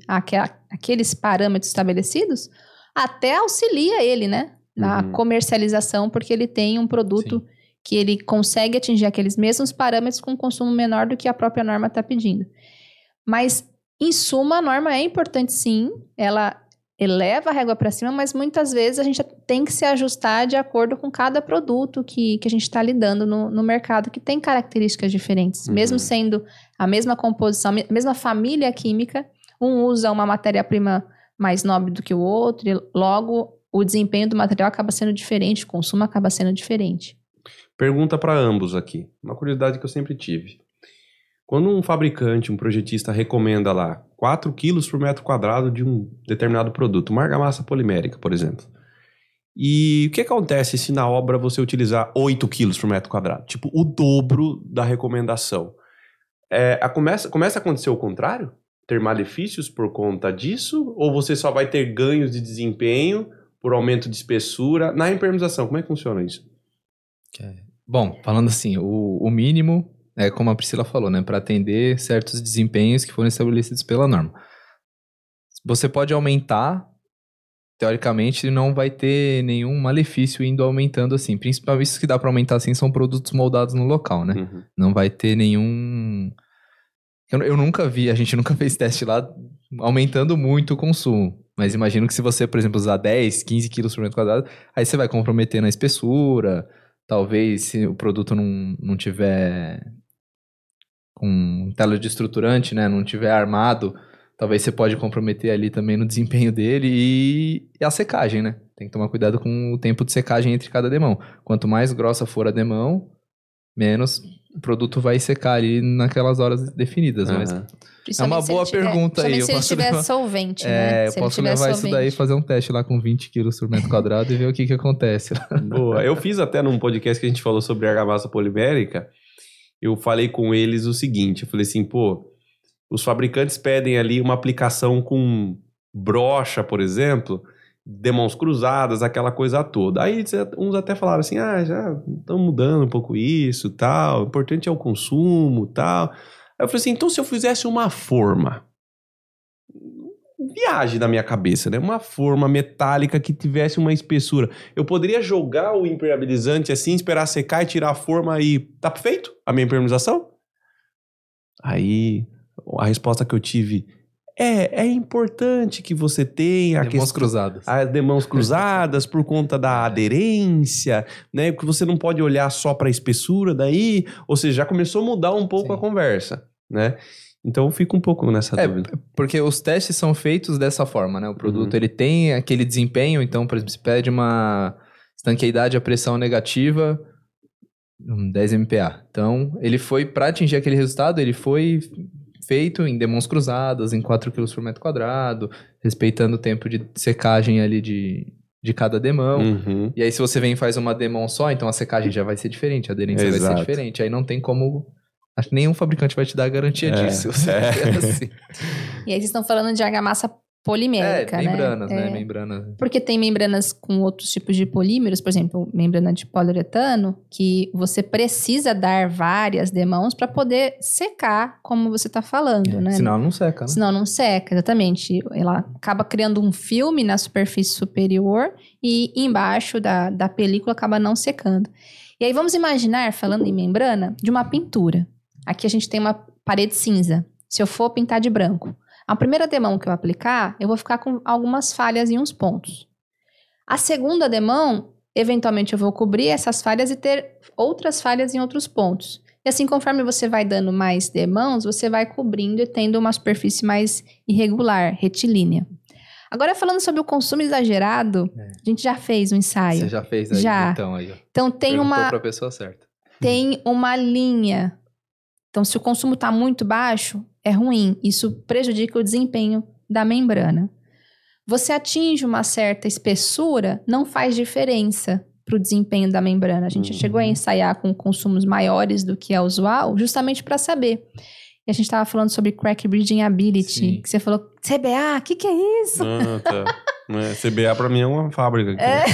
aqueles parâmetros estabelecidos, até auxilia ele, né? Na uhum. comercialização, porque ele tem um produto Sim. que ele consegue atingir aqueles mesmos parâmetros com consumo menor do que a própria norma está pedindo. Mas, em suma, a norma é importante sim, ela eleva a régua para cima, mas muitas vezes a gente tem que se ajustar de acordo com cada produto que, que a gente está lidando no, no, mercado, que tem características diferentes. Uhum. Mesmo sendo a mesma composição, a mesma família química, um usa uma matéria-prima mais nobre do que o outro, e logo o desempenho do material acaba sendo diferente, o consumo acaba sendo diferente. Pergunta para ambos aqui, uma curiosidade que eu sempre tive. Quando um fabricante, um projetista recomenda lá 4 quilos por metro quadrado de um determinado produto, uma argamassa polimérica, por exemplo. E o que acontece se na obra você utilizar 8 quilos por metro quadrado? Tipo, o dobro da recomendação. É, a, começa, começa a acontecer o contrário? Ter malefícios por conta disso? Ou você só vai ter ganhos de desempenho por aumento de espessura? Na impermeabilização, como é que funciona isso? Bom, falando assim, o, o mínimo é como a Priscila falou, né, para atender certos desempenhos que foram estabelecidos pela norma. Você pode aumentar, teoricamente, não vai ter nenhum malefício indo aumentando assim. Principalmente os que dá para aumentar assim são produtos moldados no local, né? Uhum. Não vai ter nenhum. Eu, eu nunca vi, a gente nunca fez teste lá aumentando muito o consumo. Mas imagino que se você, por exemplo, usar 10, 15 quilos por metro quadrado, aí você vai comprometer na espessura. Talvez se o produto não, não tiver com tela de estruturante, né, não tiver armado, talvez você pode comprometer ali também no desempenho dele e, e a secagem, né? Tem que tomar cuidado com o tempo de secagem entre cada demão. Quanto mais grossa for a demão, menos o produto vai secar ali naquelas horas definidas, uhum. mas é uma boa tiver, pergunta aí. Se ele tiver solvente, é, né? eu posso levar solvente. isso daí e fazer um teste lá com 20 quilos por metro quadrado e ver o que que acontece. Boa. Eu fiz até num podcast que a gente falou sobre argamassa polimérica eu falei com eles o seguinte: eu falei assim, pô, os fabricantes pedem ali uma aplicação com brocha, por exemplo, demãos cruzadas, aquela coisa toda. Aí uns até falaram assim: ah, já estão mudando um pouco isso, tal, o importante é o consumo, tal. Aí eu falei assim: então se eu fizesse uma forma viagem na minha cabeça, né? Uma forma metálica que tivesse uma espessura. Eu poderia jogar o impermeabilizante assim, esperar secar e tirar a forma e tá feito a minha impermeabilização? Aí a resposta que eu tive é, é importante que você tenha demãos questão, cruzadas. as demãos cruzadas por conta da aderência, né? Porque você não pode olhar só para a espessura daí, ou seja, já começou a mudar um pouco Sim. a conversa, né? Então eu fico um pouco nessa é, dúvida. Porque os testes são feitos dessa forma, né? O produto uhum. ele tem aquele desempenho, então, por exemplo, se pede uma estanqueidade a pressão negativa, 10 MPa. Então, ele foi, para atingir aquele resultado, ele foi feito em demãos cruzadas, em 4 kg por metro quadrado, respeitando o tempo de secagem ali de, de cada demão. Uhum. E aí, se você vem e faz uma demão só, então a secagem já vai ser diferente, a aderência Exato. vai ser diferente. Aí não tem como Acho que nenhum fabricante vai te dar a garantia é, disso. É. Assim. E aí vocês estão falando de argamassa polimérica, é, membranas, né? né? Membranas. Porque tem membranas com outros tipos de polímeros, por exemplo, membrana de poliuretano, que você precisa dar várias demãos para poder secar, como você está falando, é, né? Senão não seca, né? Senão não seca, exatamente. Ela acaba criando um filme na superfície superior e embaixo da, da película acaba não secando. E aí vamos imaginar, falando em membrana, de uma pintura. Aqui a gente tem uma parede cinza. Se eu for pintar de branco, a primeira demão que eu aplicar, eu vou ficar com algumas falhas em uns pontos. A segunda demão, eventualmente eu vou cobrir essas falhas e ter outras falhas em outros pontos. E assim, conforme você vai dando mais demãos, você vai cobrindo e tendo uma superfície mais irregular, retilínea. Agora, falando sobre o consumo exagerado, é. a gente já fez um ensaio. Você já fez aí, já. então aí. Então tem Perguntou uma. para a pessoa certa. Tem uma linha então, se o consumo está muito baixo, é ruim. Isso prejudica o desempenho da membrana. você atinge uma certa espessura, não faz diferença para o desempenho da membrana. A gente Uhum. chegou a ensaiar com consumos maiores do que é usual, justamente para saber. E a gente estava falando sobre crack breeding ability, Sim. que você falou, CBA, o que, que é isso? Ah, tá. É, CBA pra mim é uma fábrica. É.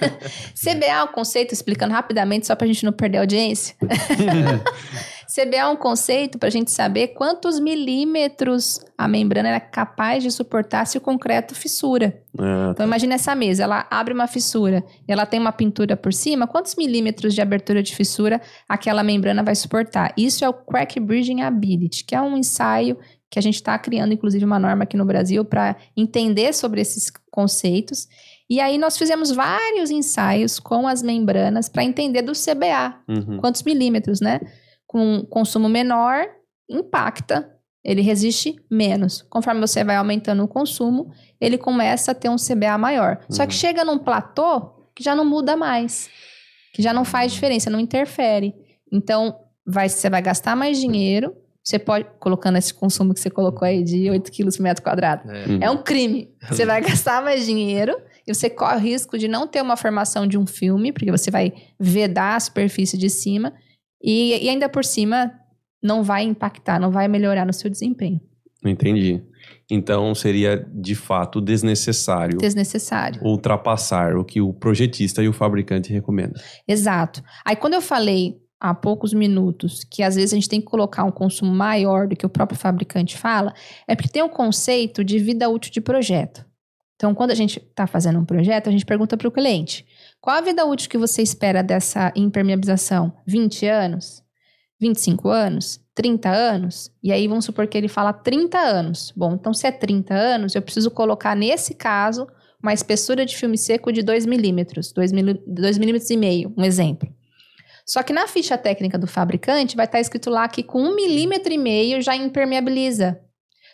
CBA é um conceito, explicando rapidamente, só para a gente não perder a audiência. CBA é um conceito para a gente saber quantos milímetros a membrana é capaz de suportar se o concreto fissura. Ah, Então imagine essa mesa, ela abre uma fissura e ela tem uma pintura por cima, quantos milímetros de abertura de fissura aquela membrana vai suportar? Isso é o Crack Bridging Ability, que é um ensaio que a gente está criando, inclusive, uma norma aqui no Brasil para entender sobre esses conceitos. E aí nós fizemos vários ensaios com as membranas para entender do CBA, uhum. quantos milímetros, né? Com consumo menor, impacta, ele resiste menos. Conforme você vai aumentando o consumo, ele começa a ter um CBA maior. Só que Uhum. chega num platô que já não muda mais, que já não faz diferença, não interfere. Então, vai, você vai gastar mais dinheiro, você pode, colocando esse consumo que você colocou aí de 8 quilos por metro quadrado, É. Uhum. é um crime. Você vai gastar mais dinheiro e você corre o risco de não ter uma formação de um filme, porque você vai vedar a superfície de cima e, e ainda por cima não vai impactar, não vai melhorar no seu desempenho. Entendi. Então seria de fato desnecessário Desnecessário. ultrapassar o que o projetista e o fabricante recomendam. Exato. Aí quando eu falei há poucos minutos que às vezes a gente tem que colocar um consumo maior do que o próprio fabricante fala, é porque tem um conceito de vida útil de projeto. Então, quando a gente está fazendo um projeto, a gente pergunta para o cliente: qual a vida útil que você espera dessa impermeabilização? 20 anos? 25 anos? 30 anos? E aí vamos supor que ele fala 30 anos. Bom, então se é 30 anos, eu preciso colocar nesse caso uma espessura de filme seco de 2 milímetros, 2 milímetros e meio, um exemplo. Só que na ficha técnica do fabricante vai estar escrito lá que com um milímetro e meio já impermeabiliza.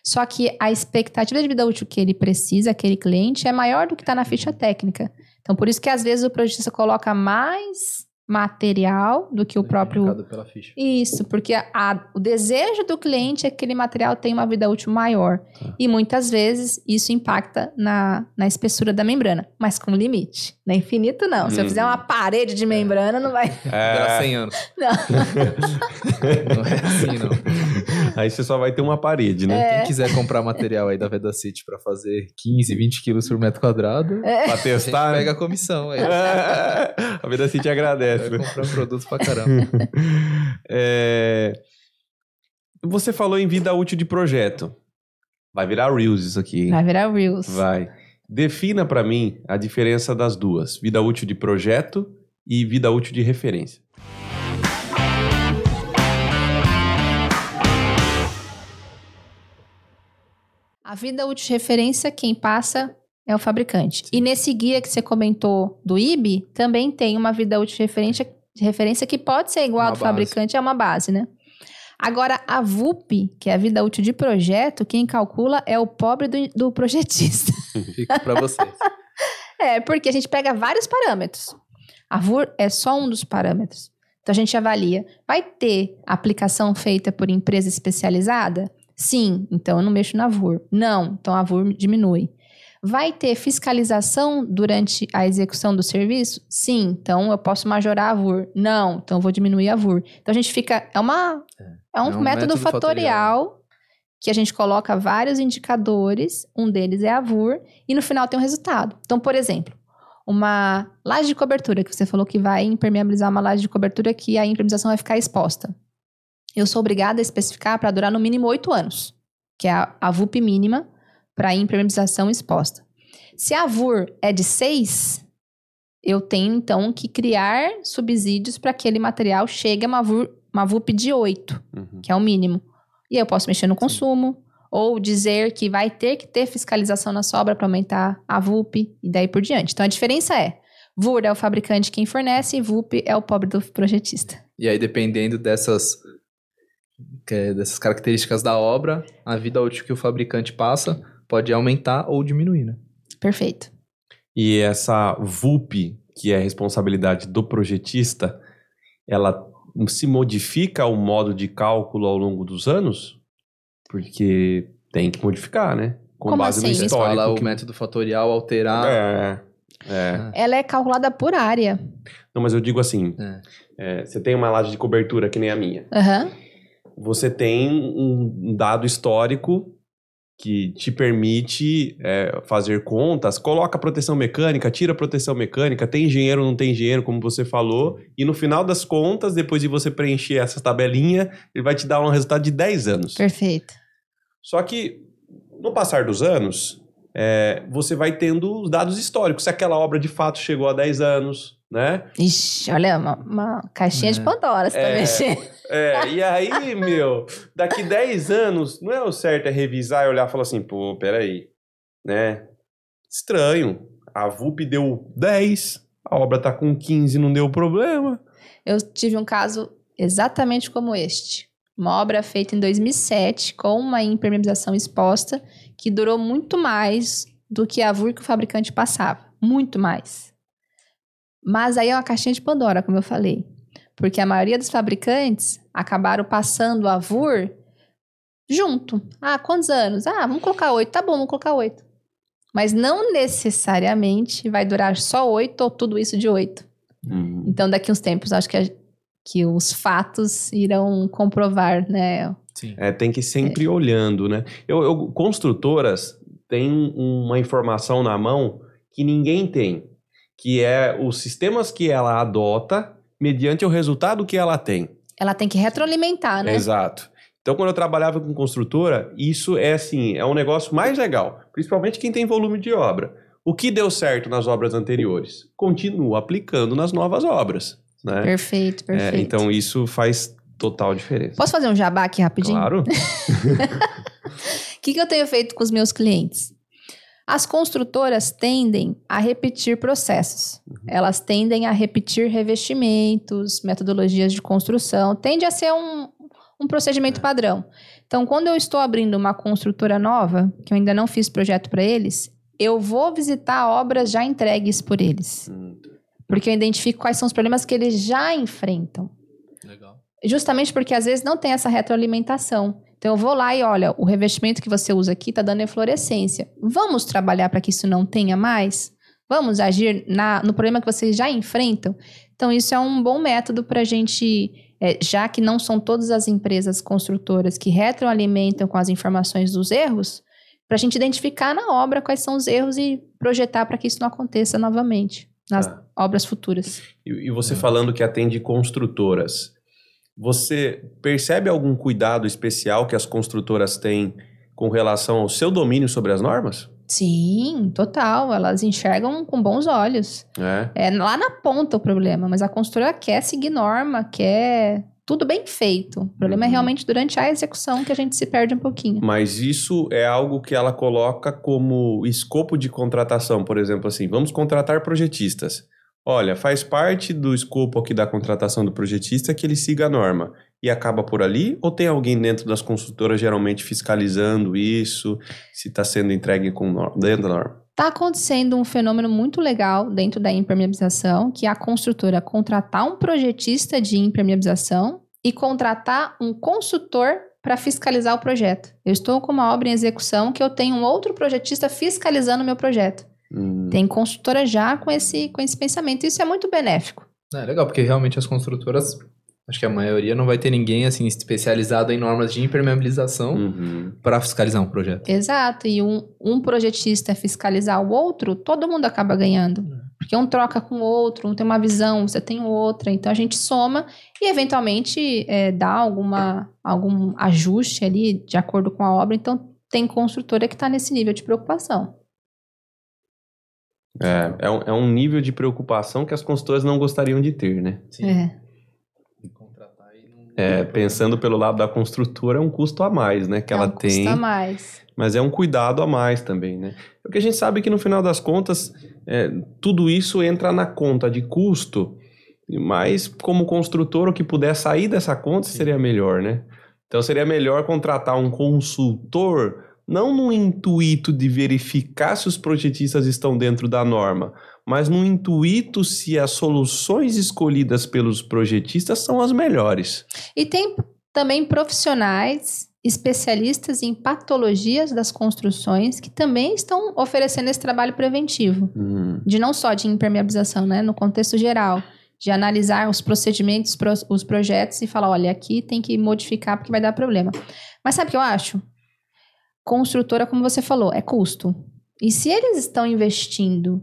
Só que a expectativa de vida útil que ele precisa, aquele cliente, é maior do que está na ficha técnica. Então, por isso que às vezes o projetista coloca mais material do que o próprio Indicado pela ficha. isso, porque a- a- o desejo do cliente é que aquele material tenha uma vida útil maior. Tá. E muitas vezes isso impacta na, na espessura da membrana, mas com limite. Não é infinito, não. Se eu fizer uma parede de membrana, não vai. Dura 100 anos. Não. Não é assim, não. Aí você só vai ter uma parede, né? É. Quem quiser comprar material aí da Vedacity pra fazer 15, 20 quilos por metro quadrado, É. Pra a gente testar. pega a comissão aí. a vida assim te agradece. Vai né? comprar produto pra caramba. É, Você falou em vida útil de projeto. Vai virar Reels isso aqui. hein? Vai virar Reels. Vai. Defina pra mim a diferença das duas: vida útil de projeto e vida útil de referência. A vida útil de referência, quem passa é o fabricante. E nesse guia que você comentou do IB, também tem uma vida útil de referência, de referência que pode ser igual Uma ao do base. fabricante, é uma base, né? Agora, a VUP, que é a vida útil de projeto, quem calcula é o pobre do, do projetista. Fica pra vocês. É, porque a gente pega vários parâmetros. A VUR é só um dos parâmetros. Então a gente avalia, vai ter aplicação feita por empresa especializada? Sim, então eu não mexo na VUR. Não, então a VUR diminui. Vai ter fiscalização durante a execução do serviço? Sim, então eu posso majorar a VUR. Não, então eu vou diminuir a VUR. Então a gente fica. É uma. É um, É um método, método fatorial, que a gente coloca vários indicadores, um deles é a VUR, e no final tem um resultado. Então, por exemplo, uma laje de cobertura, que você falou que vai impermeabilizar uma laje de cobertura que a impermeabilização vai ficar exposta. Eu sou obrigada a especificar para durar no mínimo oito anos, que é a, a VUP mínima para impermeabilização exposta. Se a VUR é de 6, eu tenho então que criar subsídios para que aquele material chegue a uma, VUR, uma VUP de 8 Uhum. que é o mínimo. E aí eu posso mexer no consumo, ou dizer que vai ter que ter fiscalização na sobra para aumentar a VUP e daí por diante. Então a diferença é: VUR é o fabricante quem fornece e VUP é o pobre do projetista. E aí, dependendo dessas, dessas características da obra, a vida útil que o fabricante passa pode aumentar ou diminuir, né? Perfeito. E essa VUP, que é a responsabilidade do projetista, ela se modifica o modo de cálculo ao longo dos anos? Porque tem que modificar, né? com Como base no assim? Você histórico. fala que- o método fatorial alterar. É, é. Ela é calculada por área. Não, mas eu digo assim, É. é, você tem uma laje de cobertura que nem a minha. Aham. Você tem um dado histórico que te permite é, fazer contas, coloca proteção mecânica, tira proteção mecânica, tem engenheiro, não tem engenheiro, como você falou, e no final das contas, depois de você preencher essa tabelinha, ele vai te dar um resultado de 10 anos. Perfeito. Só que, no passar dos anos, é, você vai tendo os dados históricos, se aquela obra de fato chegou a 10 anos, né? Ixi, olha, uma, uma caixinha de É. Pandora você tá É. mexendo. É, e aí, meu, daqui 10 anos, não é o certo é revisar e olhar e falar assim, pô, peraí, né? Estranho. A VUP deu 10, a obra tá com 15 não deu problema. Eu tive um caso exatamente como este. Uma obra feita em 2007 com uma impermeabilização exposta que durou muito mais do que a VUR que o fabricante passava. Muito mais. Mas aí é uma caixinha de Pandora, como eu falei. Porque a maioria dos fabricantes acabaram passando a VUR junto. Ah, quantos anos? Ah, vamos colocar oito. Tá bom, vamos colocar oito. Mas não necessariamente vai durar só oito ou tudo isso de oito. Então, daqui uns tempos, acho que, a- que os fatos irão comprovar, né? Sim. É, tem que ir sempre olhando, né? Eu, eu- construtoras têm uma informação na mão que ninguém tem, que é os sistemas que ela adota mediante o resultado que ela tem. Ela tem que retroalimentar, né? Exato. Então, quando eu trabalhava com construtora, isso é assim, é um negócio mais legal, principalmente quem tem volume de obra. O que deu certo nas obras anteriores, continua aplicando nas novas obras, né? Perfeito, É, perfeito. então isso faz total diferença. Posso fazer um jabá aqui rapidinho? Claro. O que, que eu tenho feito com os meus clientes? As construtoras tendem a repetir processos. Elas tendem a repetir revestimentos, metodologias de construção. Tende a ser um, um procedimento padrão. Então, quando eu estou abrindo uma construtora nova, que eu ainda não fiz projeto para eles, eu vou visitar obras já entregues por eles. Hum, Porque eu identifico quais são os problemas que eles já enfrentam. Legal. Justamente porque às vezes não tem essa retroalimentação. Então eu vou lá e olha, o revestimento que você usa aqui está dando eflorescência. Vamos trabalhar para que isso não tenha mais? Vamos agir na- no problema que vocês já enfrentam? Então isso é um bom método para a gente, é, já que não são todas as empresas construtoras que retroalimentam com as informações dos erros, para a gente identificar na obra quais são os erros e projetar para que isso não aconteça novamente nas Tá. Obras futuras. E, e você falando que atende construtoras, você percebe algum cuidado especial que as construtoras têm com relação ao seu domínio sobre as normas? Sim, total. Elas enxergam com bons olhos. É. É lá na ponta o problema, mas a construtora quer seguir norma, quer tudo bem feito. O problema é Uhum. realmente durante a execução que a gente se perde um pouquinho. Mas isso é algo que ela coloca como escopo de contratação, por exemplo, assim, vamos contratar projetistas. Olha, faz parte do escopo aqui da contratação do projetista que ele siga a norma. E acaba por ali? Ou tem alguém dentro das consultoras geralmente fiscalizando isso, se está sendo entregue com dentro da norma? Está acontecendo um fenômeno muito legal dentro da impermeabilização, que é a construtora contratar um projetista de impermeabilização e contratar um consultor para fiscalizar o projeto. Eu estou com uma obra em execução que eu tenho um outro projetista fiscalizando o meu projeto. Hum, Tem construtora já com esse, com esse pensamento. Isso é muito benéfico. É legal, porque realmente as construtoras, acho que a maioria não vai ter ninguém assim especializado em normas de impermeabilização uhum. para fiscalizar um projeto. Exato. E um, um projetista fiscalizar o outro, todo mundo acaba ganhando. Porque um troca com o outro, um tem uma visão, você tem outra. Então a gente soma e eventualmente é, dá alguma, algum ajuste ali de acordo com a obra. Então tem construtora que está nesse nível de preocupação. É, é, um, é um nível de preocupação que as consultoras não gostariam de ter, né? É. Contratar e não... É, pensando pelo lado da construtora, é um custo a mais, né? Que é ela um tem. custo a mais. Mas é um cuidado a mais também, né? Porque a gente sabe que no final das contas, é, tudo isso entra na conta de custo, mas como construtor, o que puder sair dessa conta Sim. seria melhor, né? Então seria melhor contratar um consultor, não no intuito de verificar se os projetistas estão dentro da norma, mas no intuito se as soluções escolhidas pelos projetistas são as melhores. E tem também profissionais especialistas em patologias das construções que também estão oferecendo esse trabalho preventivo, Hum. de não só de impermeabilização, né, no contexto geral, de analisar os procedimentos, pro- os projetos e falar, olha, aqui tem que modificar porque vai dar problema. Mas sabe o que eu acho? Construtora, como você falou, é custo. E se eles estão investindo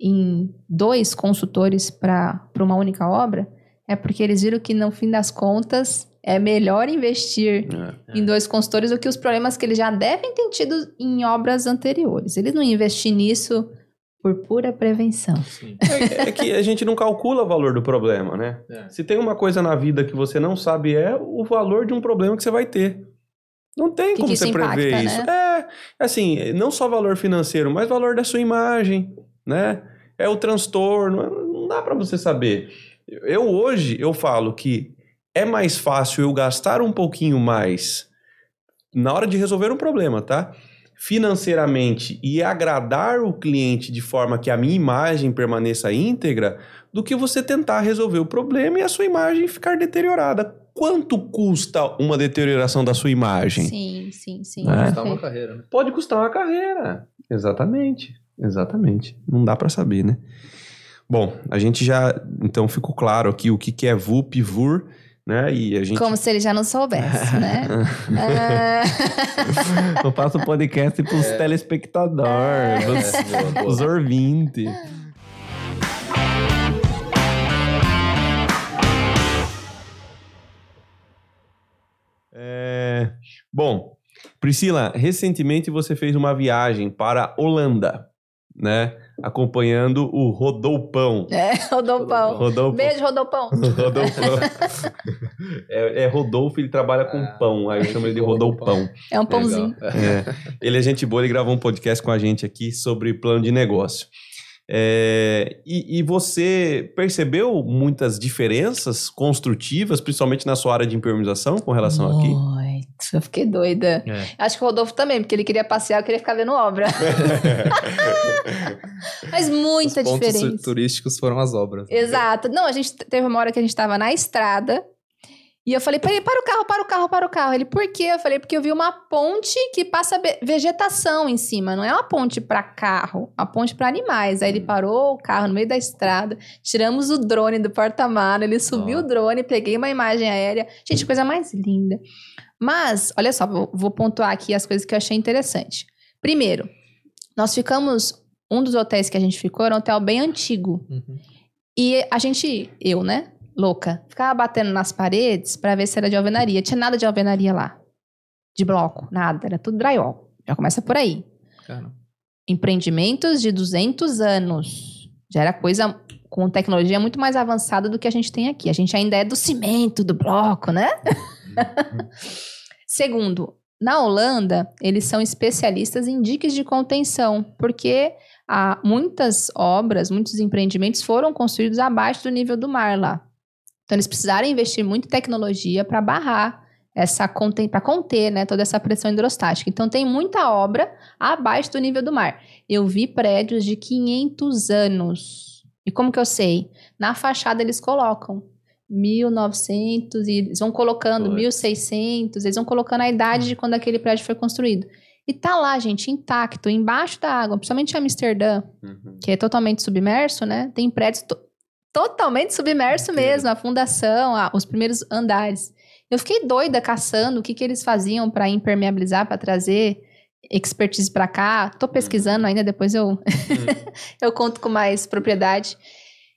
em dois consultores para uma única obra, é porque eles viram que no fim das contas é melhor investir É. em dois consultores do que os problemas que eles já devem ter tido em obras anteriores. Eles não investem nisso por pura prevenção. Sim. É, é que a gente não calcula o valor do problema, né? É. Se tem uma coisa na vida que você não sabe, é o valor de um problema que você vai ter. Não tem Que como que você prever impacta, isso. né? É, assim, não só valor financeiro, mas valor da sua imagem, né? É o transtorno, não dá pra você saber. Eu hoje, eu falo que é mais fácil eu gastar um pouquinho mais na hora de resolver um problema, tá? Financeiramente e agradar o cliente de forma que a minha imagem permaneça íntegra, do que você tentar resolver o problema e a sua imagem ficar deteriorada. Quanto custa uma deterioração da sua imagem? Sim, sim, sim. É. Custar uma carreira, né? Pode custar uma carreira. Exatamente. Exatamente. Não dá pra saber, né? Bom, a gente já então ficou claro aqui o que que é VUP, VUR, né? E a gente Como se ele já não soubesse, né? Ah, Eu faço podcast pros É. telespectadores, É, boa, boa. os ouvintes. É, Bom, Priscila, recentemente você fez uma viagem para a Holanda, né? Acompanhando o Rodoupão. é, Rodolpão. Rodolfo. Beijo, Rodolpão. Rodolfão. é, é Rodolfo, ele trabalha com Ah, pão, aí eu chamo ele de Rodoupão. É um pãozinho. É, ele é gente boa, ele gravou um podcast com a gente aqui sobre plano de negócio. É, e, e você percebeu muitas diferenças construtivas, principalmente na sua área de impermeabilização com relação aqui? Muito. Eu fiquei doida. É. Acho que o Rodolfo também, porque ele queria passear, eu queria ficar vendo obra. Mas muita Os pontos diferença. turísticos foram as obras. Exato. Não, a gente teve uma hora que a gente tava na estrada. E eu falei, peraí, para o carro, para o carro, para o carro. Ele, por quê? Eu falei, porque eu vi uma ponte que passa vegetação em cima. Não é uma ponte para carro, é uma ponte para animais. Aí ele parou o carro no meio da estrada, tiramos o drone do porta-mala, ele subiu Ó. o drone, peguei uma imagem aérea. Gente, coisa mais linda. Mas, olha só, vou, vou pontuar aqui as coisas que eu achei interessante. Primeiro, nós ficamos. Um dos hotéis que a gente ficou era um hotel bem antigo. Uhum. E a gente, eu, né? Louca, ficava batendo nas paredes pra ver se era de alvenaria. Tinha nada de alvenaria lá. De bloco, nada. Era tudo drywall. Já começa por aí. Empreendimentos de 200 anos. Já era coisa com tecnologia muito mais avançada do que a gente tem aqui. A gente ainda é do cimento, do bloco, né? Segundo, na Holanda, eles são especialistas em diques de contenção, porque há muitas obras, muitos empreendimentos foram construídos abaixo do nível do mar lá. Então, eles precisaram investir muito em tecnologia para barrar essa para conter né, toda essa pressão hidrostática. Então, tem muita obra abaixo do nível do mar. Eu vi prédios de 500 anos. E como que eu sei? Na fachada eles colocam 1900 e eles vão colocando Putz. 1600, eles vão colocando a idade de quando aquele prédio foi construído. E tá lá, gente, intacto, embaixo da água, principalmente em Amsterdã, Uhum. que é totalmente submerso, né? Tem prédios totalmente submerso mesmo, a fundação, a- os primeiros andares. Eu fiquei doida caçando o que, que eles faziam para impermeabilizar, para trazer expertise para cá. Tô pesquisando ainda, depois eu eu conto com mais propriedade.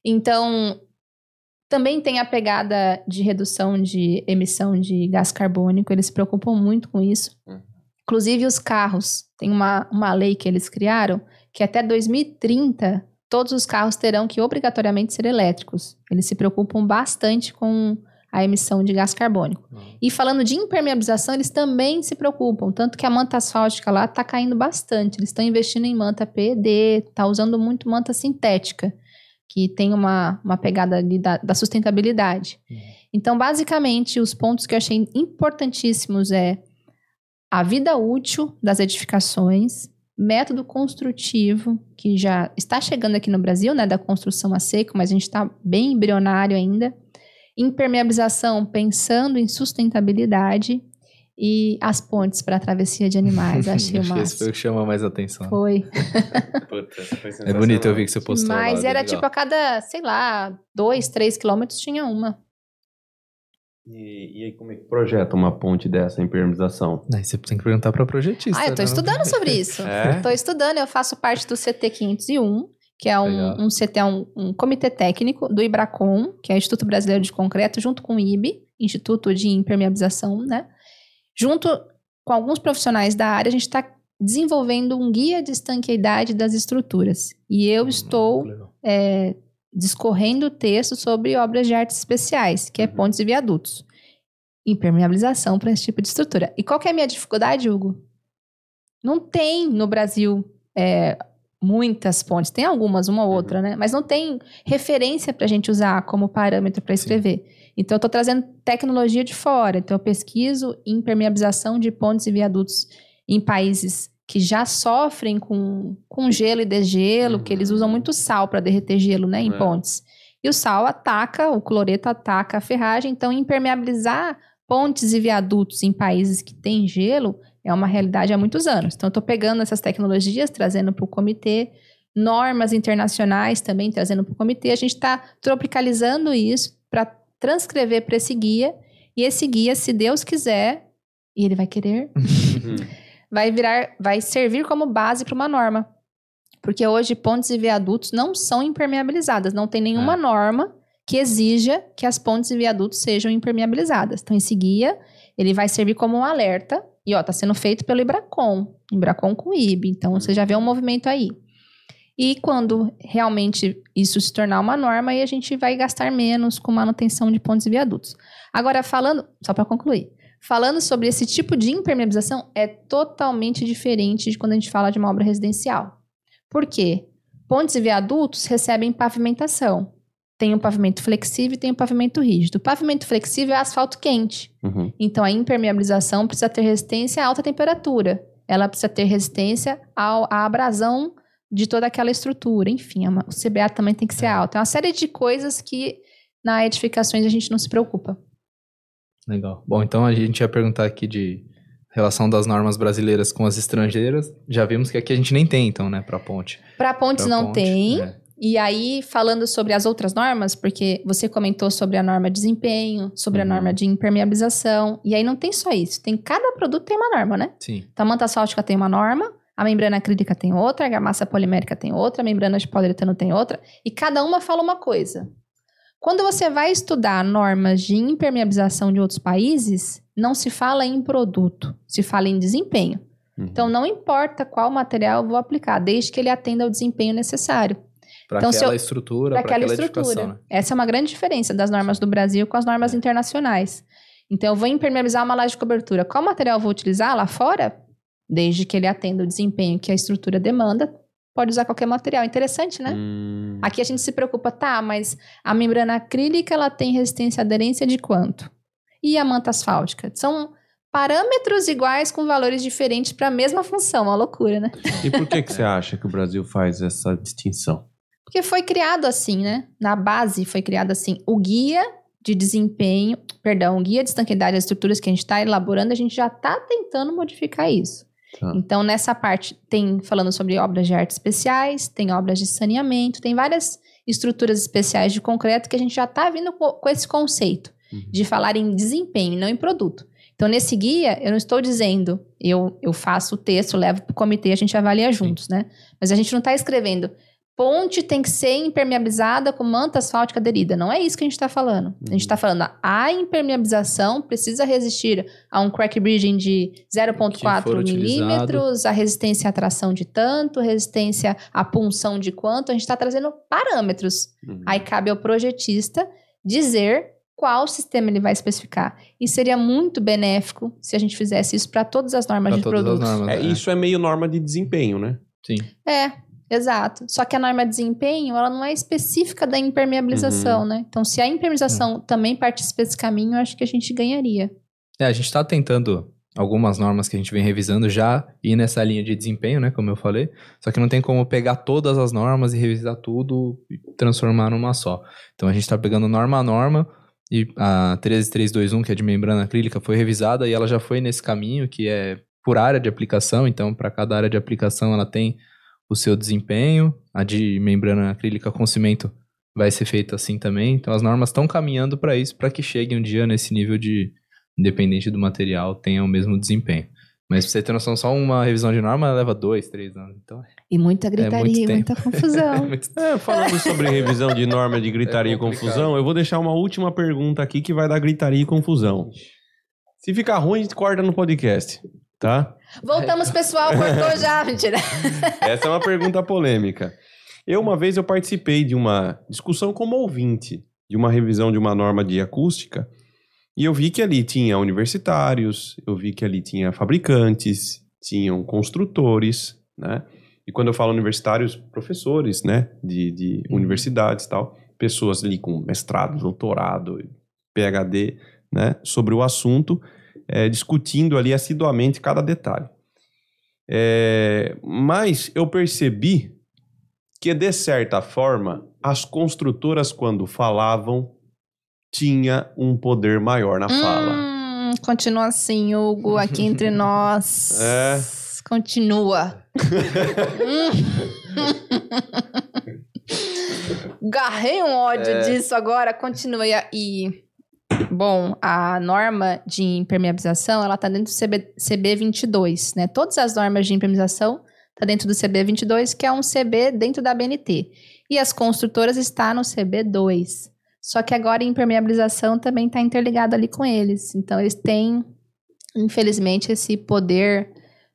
Então, também tem a pegada de redução de emissão de gás carbônico, eles se preocupam muito com isso. Uhum. Inclusive os carros, tem uma, uma lei que eles criaram que até 2030 todos os carros terão que obrigatoriamente ser elétricos. Eles se preocupam bastante com a emissão de gás carbônico. E falando de impermeabilização, eles também se preocupam, tanto que a manta asfáltica lá está caindo bastante. Eles estão investindo em manta PED, tá usando muito manta sintética, que tem uma, uma pegada ali da, da sustentabilidade. Uhum. Então, basicamente, os pontos que eu achei importantíssimos é a vida útil das edificações, método construtivo, que já está chegando aqui no Brasil, né, da construção a seco, mas a gente está bem embrionário ainda, impermeabilização pensando em sustentabilidade e as pontes para travessia de animais. Eu achei o Acho que esse foi o máximo. que chama mais atenção. Foi. Puta, foi É bonito, eu vi que você postou Mas lá, era legal. tipo a cada, sei lá, dois, três quilômetros tinha uma. E, e aí, como é que projeta uma ponte dessa impermeabilização? Aí você tem que perguntar pra projetista. Ah, eu tô né? estudando sobre isso. É? Tô estudando, eu faço parte do CT 501, que é um, um CT, um, um comitê técnico do IBRACON, que é o Instituto Brasileiro de Concreto, junto com o IB, Instituto de Impermeabilização, né? Junto com alguns profissionais da área, a gente está desenvolvendo um guia de estanqueidade das estruturas. E eu estou Legal. é, discorrendo o texto sobre obras de artes especiais, que é Uhum. pontes e viadutos. Impermeabilização para esse tipo de estrutura. E qual que é a minha dificuldade, Hugo? Não tem no Brasil é, muitas pontes. Tem algumas, uma ou Uhum. outra, né? Mas não tem referência para a gente usar como parâmetro para escrever. Então, eu estou trazendo tecnologia de fora. Então, eu pesquiso impermeabilização de pontes e viadutos em países que já sofrem com, com gelo e degelo, que eles Uhum. usam muito sal para derreter gelo, né, em É. pontes. E o sal ataca, o cloreto ataca a ferragem, então impermeabilizar pontes e viadutos em países que têm gelo é uma realidade há muitos anos. Então, eu estou pegando essas tecnologias, trazendo para o comitê, normas internacionais também trazendo para o comitê. A gente está tropicalizando isso para transcrever para esse guia. E esse guia, se Deus quiser, e ele vai querer, Uhum. Vai virar, vai servir como base para uma norma. Porque hoje pontes e viadutos não são impermeabilizadas, não tem nenhuma É. norma que exija que as pontes e viadutos sejam impermeabilizadas. Então esse guia, ele vai servir como um alerta e ó, tá sendo feito pelo Ibracon, Ibracon com IB, então você já vê um movimento aí. E quando realmente isso se tornar uma norma, aí a gente vai gastar menos com manutenção de pontes e viadutos. Agora falando, só para concluir, Falando sobre esse tipo de impermeabilização, é totalmente diferente de quando a gente fala de uma obra residencial. Por quê? Pontes e viadutos recebem pavimentação. Tem o pavimento flexível e tem o pavimento rígido. O pavimento flexível é asfalto quente. Uhum. Então, a impermeabilização precisa ter resistência a alta temperatura. Ela precisa ter resistência ao- à abrasão de toda aquela estrutura. Enfim, ma- o CBA também tem que ser alto. É uma série de coisas que na edificações a gente não se preocupa. Legal. Bom, então a gente ia perguntar aqui de relação das normas brasileiras com as estrangeiras. Já vimos que aqui a gente nem tem, então, né, pra ponte. Para pontes Pra não ponte, tem. é. E aí, falando sobre as outras normas, porque você comentou sobre a norma de desempenho, sobre Uhum. a norma de impermeabilização, e aí não tem só isso, tem cada produto tem uma norma, né? Sim. Então, a manta asfáltica tem uma norma, a membrana acrílica tem outra, a argamassa polimérica tem outra, a membrana de poliuretano tem outra, e cada uma fala uma coisa. Quando você vai estudar normas de impermeabilização de outros países, não se fala em produto, se fala em desempenho. Uhum. Então, não importa qual material eu vou aplicar, desde que ele atenda ao desempenho necessário Pra Então, aquela eu- estrutura, para aquela aquela estrutura. né? Essa é uma grande diferença das normas do Brasil com as normas É. internacionais. Então, eu vou impermeabilizar uma laje de cobertura. Qual material eu vou utilizar lá fora? Desde que ele atenda o desempenho que a estrutura demanda, pode usar qualquer material. Interessante, né? Hum. Aqui a gente se preocupa, tá, mas a membrana acrílica ela tem resistência à aderência de quanto? E a manta asfáltica? São parâmetros iguais com valores diferentes para a mesma função, uma loucura, né? E por que, que você acha que o Brasil faz essa distinção? Porque foi criado assim, né? Na base foi criado assim. O guia de desempenho, perdão, o guia de estanqueidade das estruturas que a gente está elaborando, a gente já está tentando modificar isso. Tá. Então, nessa parte, tem falando sobre obras de artes especiais, tem obras de saneamento, tem várias estruturas especiais de concreto que a gente já está vindo com, com esse conceito Uhum. de falar em desempenho, não em produto. Então, nesse guia, eu não estou dizendo, eu, eu faço o texto, levo para o comitê, a gente avalia juntos, né? Mas a gente não está escrevendo, ponte tem que ser impermeabilizada com manta asfáltica aderida. Não é isso que a gente está falando. A gente está falando, a impermeabilização precisa resistir a um crack bridging de Que 0,4 for utilizado. milímetros, a resistência à tração de tanto, resistência à punção de quanto. A gente está trazendo parâmetros. Uhum. Aí cabe ao projetista dizer qual sistema ele vai especificar. E seria muito benéfico se a gente fizesse isso para todas as normas Pra de produtos. normas. É, né? isso é meio norma de desempenho, né? Sim. É, exato. Só que a norma de desempenho, ela não é específica da Uhum. impermeabilização, né? Então, se a impermeabilização também partisse para esse caminho, eu acho que a gente ganharia. É, a gente tá tentando algumas normas que a gente vem revisando já ir nessa linha de desempenho, né, como eu falei. Só que não tem como pegar todas as normas e revisar tudo e transformar numa só. Então a gente tá pegando norma a norma, E a 13321, que é de membrana acrílica, foi revisada e ela já foi nesse caminho, que é por área de aplicação. Então, para cada área de aplicação, ela tem o seu desempenho. A de membrana acrílica com cimento vai ser feita assim também. Então, as normas estão caminhando para isso, para que chegue um dia nesse nível de, independente do material, tenha o mesmo desempenho. Mas pra você ter noção, só uma revisão de norma leva dois, três anos. Então, E muita gritaria, e tempo. muita confusão. É, falando sobre revisão de norma de gritaria É e confusão, eu vou deixar uma última pergunta aqui que vai dar gritaria e confusão. Se ficar ruim, a gente corta no podcast, tá? Voltamos, pessoal. Cortou já, mentira. Essa é uma pergunta polêmica. Eu, uma vez, eu participei de uma discussão como ouvinte de uma revisão de uma norma de acústica e eu vi que ali tinha universitários, eu vi que ali tinha fabricantes, tinham construtores, né? E quando eu falo universitários, professores, né? De, de universidades e tal. Pessoas ali com mestrado, doutorado, PhD, né? Sobre o assunto, eh, discutindo ali assiduamente cada detalhe. É, mas eu percebi que, de certa forma, as construtoras, quando falavam, tinha um poder maior na fala. Hum, continua assim, Hugo, aqui entre nós. É. Continua. Garrei um ódio É. disso agora. Continua. E, bom, a norma de impermeabilização, ela tá dentro do CB, CB22, né? Todas as normas de impermeabilização tá dentro do CB22, que é um CB dentro da BNT. E as construtoras está no CB2. Só que agora a impermeabilização também está interligada ali com eles. Então, eles têm, infelizmente, esse poder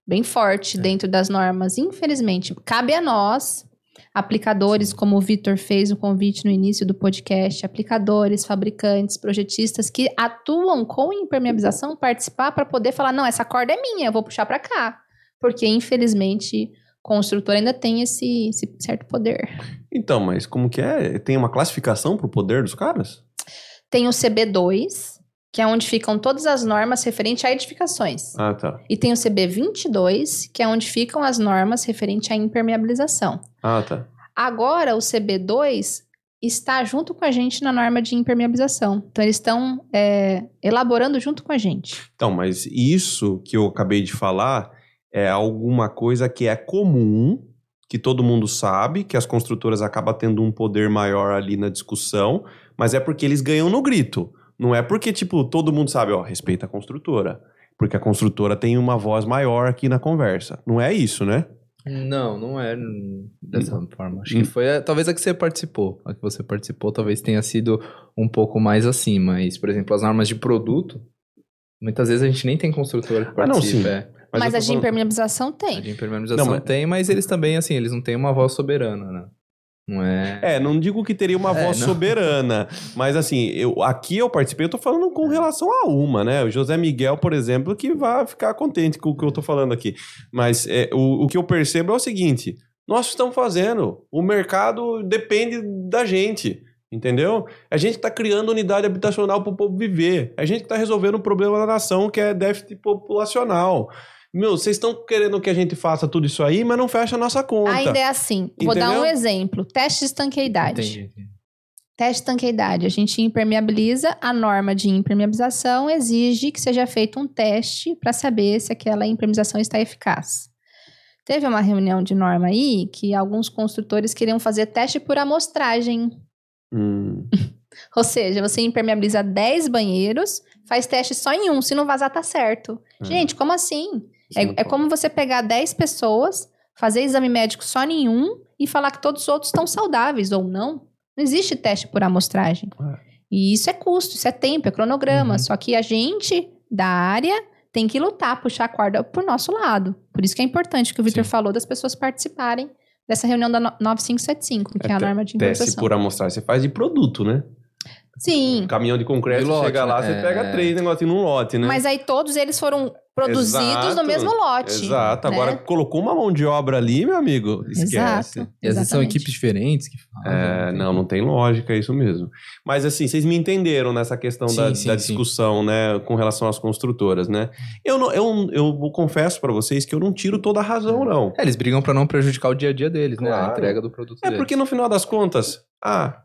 bem forte dentro das normas. Infelizmente, cabe a nós, aplicadores, como o Vitor fez o convite no início do podcast, aplicadores, fabricantes, projetistas que atuam com impermeabilização, participar para poder falar: não, essa corda é minha, eu vou puxar para cá. Porque, infelizmente, construtor ainda tem esse, esse certo poder. Então, mas como que é? Tem uma classificação pro poder dos caras? Tem o CB2, que é onde ficam todas as normas referentes a edificações. Ah, tá. E tem o CB22, que é onde ficam as normas referentes à impermeabilização. Ah, tá. Agora, o CB2 está junto com a gente na norma de impermeabilização. Então, eles estão é, elaborando junto com a gente. Então, mas isso que eu acabei de falar é alguma coisa que é comum, que todo mundo sabe, que as construtoras acabam tendo um poder maior ali na discussão, mas é porque eles ganham no grito. Não é porque, tipo, todo mundo sabe, ó, respeita a construtora. Porque a construtora tem uma voz maior aqui na conversa. Não é isso, né? Não, não é hum, dessa forma. Acho que foi a- talvez a que você participou. A que você participou talvez tenha sido um pouco mais assim, mas, por exemplo, as normas de produto, muitas vezes a gente nem tem construtora que Ah, não, participa. sim. é. Mas, eu a de falando- impermeabilização A tem. de impermeabilização Não, mas- tem, mas eles também, assim, eles não têm uma voz soberana, né? Não é... É, não digo que teria uma É, voz não. soberana, mas assim, eu, aqui eu participei, eu tô falando com relação a uma, né? O José Miguel, por exemplo, que vai ficar contente com o que eu tô falando aqui. Mas é, o, o que eu percebo é o seguinte: nós estamos fazendo, o mercado depende da gente. Entendeu? A gente está criando unidade habitacional para o povo viver. A gente está resolvendo o problema da nação, que é déficit populacional. Meu, vocês estão querendo que a gente faça tudo isso aí, mas não fecha a nossa conta. Ainda é assim. Vou dar Entendeu? um exemplo. Teste de estanqueidade. Entendi. Teste de estanqueidade. A gente impermeabiliza, a norma de impermeabilização exige que seja feito um teste para saber se aquela impermeabilização está eficaz. Teve uma reunião de norma aí que alguns construtores queriam fazer teste por amostragem. Hum. Ou seja, você impermeabiliza 10 banheiros, faz teste só em um, se não vazar tá certo. É. Gente, como assim? É, é como você pegar 10 pessoas, fazer exame médico só em um e falar que todos os outros estão saudáveis ou não. Não existe teste por amostragem. É. E isso é custo, isso é tempo, é cronograma. Uhum. Só que a gente da área tem que lutar, puxar a corda por nosso lado. Por isso que é importante que o Victor Sim. falou das pessoas participarem dessa reunião da no- 9575, que é, a te- norma de Teste importação. por amostragem, você faz de produto, né? Sim, Caminhão de concreto, De lote, chega lá, né? você É. pega três negocinhos num lote, né? mas aí todos eles foram produzidos Exato, no mesmo lote. Exato. né? Agora, colocou uma mão de obra ali, meu amigo, esquece. Exato. E às vezes são equipes diferentes que fazem. É, não, não tem lógica, é isso mesmo. Mas assim, vocês me entenderam nessa questão Sim, da, sim, da sim. discussão, né, com relação às construtoras, né? Eu, não, eu, eu confesso pra vocês que eu não tiro toda a razão, não. É, eles brigam pra não prejudicar o dia a dia deles, né? Claro. A entrega do produto É deles. porque no final das contas, ah,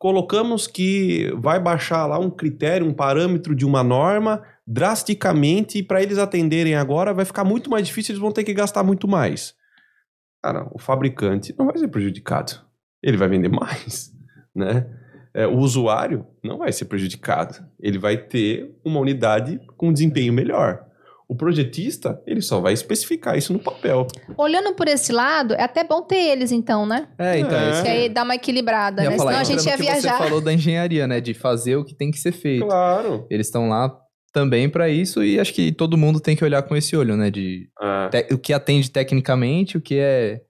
colocamos que vai baixar lá um critério, um parâmetro de uma norma drasticamente e para eles atenderem agora vai ficar muito mais difícil, eles vão ter que gastar muito mais. Cara, o fabricante não vai ser prejudicado. Ele vai vender mais, né? É, o usuário não vai ser prejudicado. Ele vai ter uma unidade com desempenho melhor. O projetista, ele só vai especificar isso no papel. Olhando por esse lado, é até bom ter eles, então, né? É, então, É. isso Que aí dá uma equilibrada, né? falar, Senão a gente ia viajar. Você falou da engenharia, né? De fazer o que tem que ser feito. Claro. Eles estão lá também para isso e acho que todo mundo tem que olhar com esse olho, né? De Ah, te- o que atende tecnicamente, o que é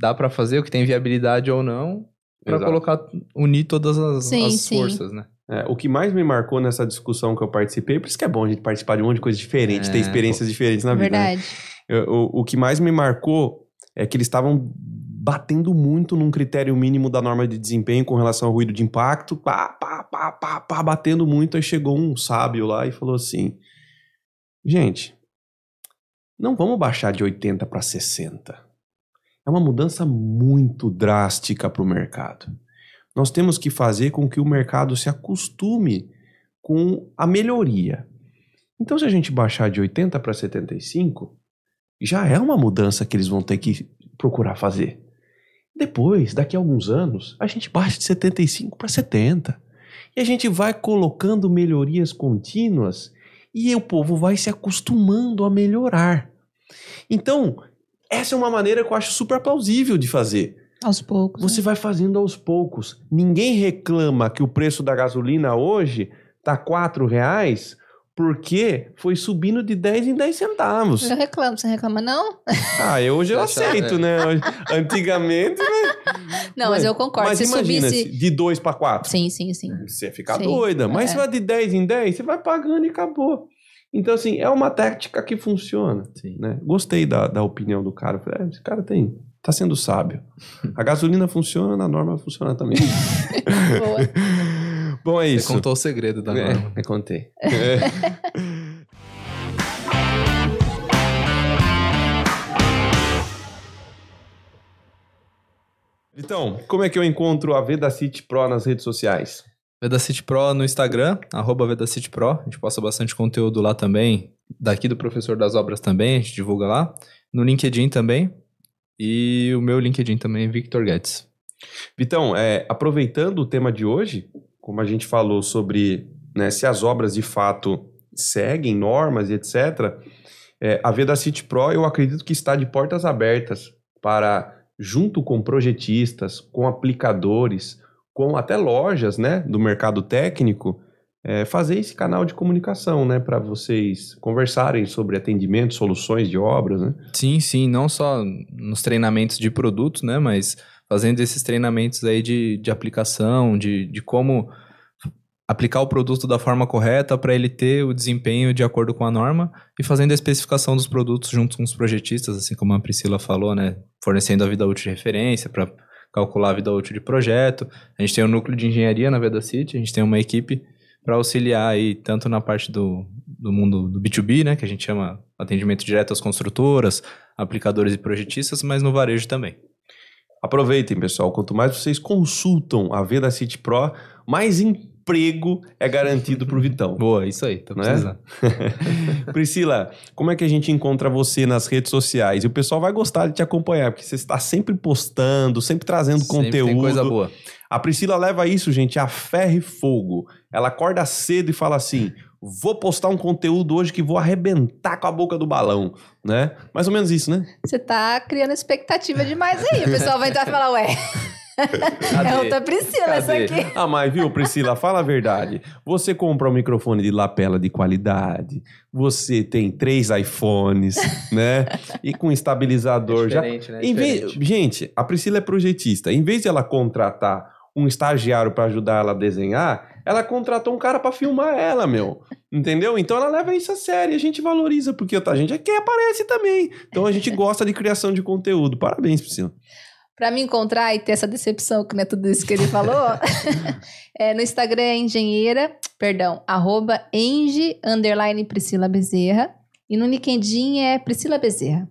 dá para fazer, o que tem viabilidade ou não, para colocar unir todas as, Sim, as sim. forças, né? É, o que mais me marcou nessa discussão que eu participei, por isso que é bom a gente participar de um monte de coisa diferente, É, ter experiências diferentes na vida. né? Verdade. Eu- O, o que mais me marcou é que eles estavam batendo muito num critério mínimo da norma de desempenho com relação ao ruído de impacto, pá, pá, pá, pá, pá, batendo muito. Aí chegou um sábio lá e falou assim: gente, não vamos baixar de 80 para 60. É uma mudança muito drástica para o mercado. Nós temos que fazer com que o mercado se acostume com a melhoria. Então, se a gente baixar de 80 para 75, já é uma mudança que eles vão ter que procurar fazer. Depois, daqui a alguns anos, a gente baixa de 75 para 70. E a gente vai colocando melhorias contínuas e o povo vai se acostumando a melhorar. Então, essa é uma maneira que eu acho super plausível de fazer. Aos poucos. Você vai fazendo aos poucos. Ninguém reclama que o preço da gasolina hoje tá R$ reais porque foi subindo de 10 em 10 centavos. Eu reclamo, você reclama, não? Ah, eu, hoje eu aceito, né? Antigamente, né? Não, mas, eu concordo. Mas se imagina, subisse. se de 2 para 4. Sim, sim, sim. Você fica Sim, doida. Mas é. se vai de 10 em 10, você vai pagando e acabou. Então, assim, é uma tática que funciona. Sim. né? Gostei da, da opinião do cara. Falei, é, esse cara tem. Tá sendo sábio. A gasolina funciona, a norma funciona também. Boa. Bom, é Você isso. contou o segredo da É, norma. eu contei. É. Então, como é que eu encontro a Vedacity Pro nas redes sociais? Vedacity Pro no Instagram, arroba Vedacity Pro. A gente posta bastante conteúdo lá também. Daqui do Professor das Obras também, a gente divulga lá. No LinkedIn também. E o meu LinkedIn também, Victor Guedes. Vitão, é, aproveitando o tema de hoje, como a gente falou sobre né, se as obras de fato seguem normas e etc., é, a Vedacity Pro eu acredito que está de portas abertas para, junto com projetistas, com aplicadores, com até lojas né, do mercado técnico, é, fazer esse canal de comunicação né, para vocês conversarem sobre atendimento, soluções de obras. Né? Sim, sim, não só nos treinamentos de produtos, né? Mas fazendo esses treinamentos aí de, de aplicação, de, de como aplicar o produto da forma correta para ele ter o desempenho de acordo com a norma e fazendo a especificação dos produtos junto com os projetistas, assim como a Priscila falou, né? Fornecendo a vida útil de referência para calcular a vida útil de projeto. A gente tem um núcleo de engenharia na Vedacity, a gente tem uma equipe para auxiliar aí tanto na parte do, do mundo do B2B, né, que a gente chama atendimento direto às construtoras, aplicadores e projetistas, mas no varejo também. Aproveitem, pessoal. Quanto mais vocês consultam a Vedacity Pro, mais emprego é garantido pro Vitão. Boa, isso aí, tô Né? precisando. Priscila, como é que a gente encontra você nas redes sociais? E o pessoal vai gostar de te acompanhar, porque você está sempre postando, sempre trazendo Sempre conteúdo. Tem coisa boa. A Priscila leva isso, gente, a ferro e fogo. Ela acorda cedo e fala assim: vou postar um conteúdo hoje que vou arrebentar com a boca do balão, né? Mais ou menos isso, né? Você tá criando expectativa demais aí. O pessoal vai entrar e falar, ué, é outra Priscila essa Cadê? aqui. Ah, mas viu, Priscila, fala a verdade. Você compra um microfone de lapela de qualidade, você tem três iPhones, né? E com estabilizador já. né? Em vez- gente, a Priscila é projetista. Em vez de ela contratar um estagiário para ajudar ela a desenhar, ela contratou um cara para filmar ela, meu. Entendeu? Então ela leva isso a sério, a gente valoriza, porque a gente é quem aparece também. Então a gente gosta de criação de conteúdo. Parabéns, Priscila. Pra me encontrar e ter essa decepção, que não é tudo isso que ele falou, é, no Instagram é engenheira, perdão, arroba enge, underline Priscila Bezerra. E no LinkedIn é Priscila Bezerra.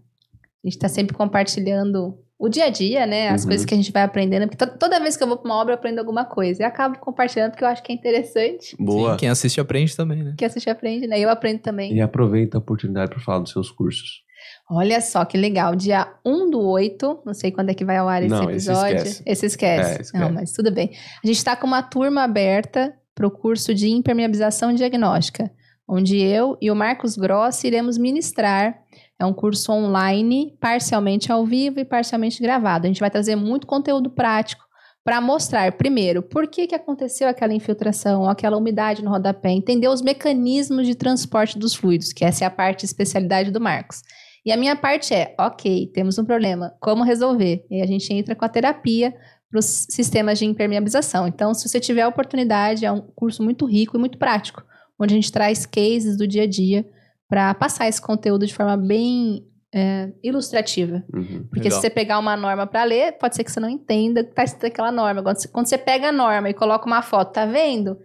A gente tá sempre compartilhando o dia a dia, né? As Uhum. coisas que a gente vai aprendendo. Porque to- toda vez que eu vou pra uma obra, eu aprendo alguma coisa. E acabo compartilhando porque eu acho que é interessante. Boa. Sim, quem assiste aprende também, né? Que assiste aprende, né? Eu aprendo também. E aproveita a oportunidade para falar dos seus cursos. Olha só que legal. Dia 1 do 8, não sei quando é que vai ao ar esse Não, esse episódio. esquece. Esse esquece. É, esquece. Não, mas tudo bem. A gente está com uma turma aberta para o curso de impermeabilização diagnóstica, onde eu e o Marcos Grossi iremos ministrar. É um curso online, parcialmente ao vivo e parcialmente gravado. A gente vai trazer muito conteúdo prático para mostrar, primeiro, por que, que aconteceu aquela infiltração, aquela umidade no rodapé, entender os mecanismos de transporte dos fluidos, que essa é a parte de especialidade do Marcos. E a minha parte é, ok, temos um problema, como resolver? E a gente entra com a terapia para os sistemas de impermeabilização. Então, se você tiver a oportunidade, é um curso muito rico e muito prático, onde a gente traz cases do dia a dia para passar esse conteúdo de forma bem é, ilustrativa. Uhum. Porque Legal. se você pegar uma norma para ler, pode ser que você não entenda que está escrito aquela norma. Quando você, quando você pega a norma e coloca uma foto, tá vendo?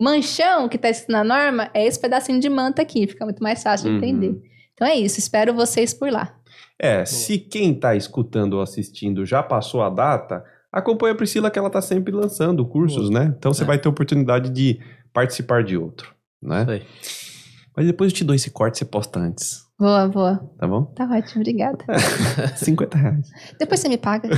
Manchão que está escrito na norma é esse pedacinho de manta aqui, fica muito mais fácil de Uhum. entender. Então é isso, espero vocês por lá. É, se quem tá escutando ou assistindo já passou a data, acompanha a Priscila que ela tá sempre lançando cursos, né? Então você É. vai ter oportunidade de participar de outro, né? Aí. Mas depois eu te dou esse corte e você posta antes, Boa, boa. tá bom? Tá ótimo, obrigada. 50 reais. Depois você me paga.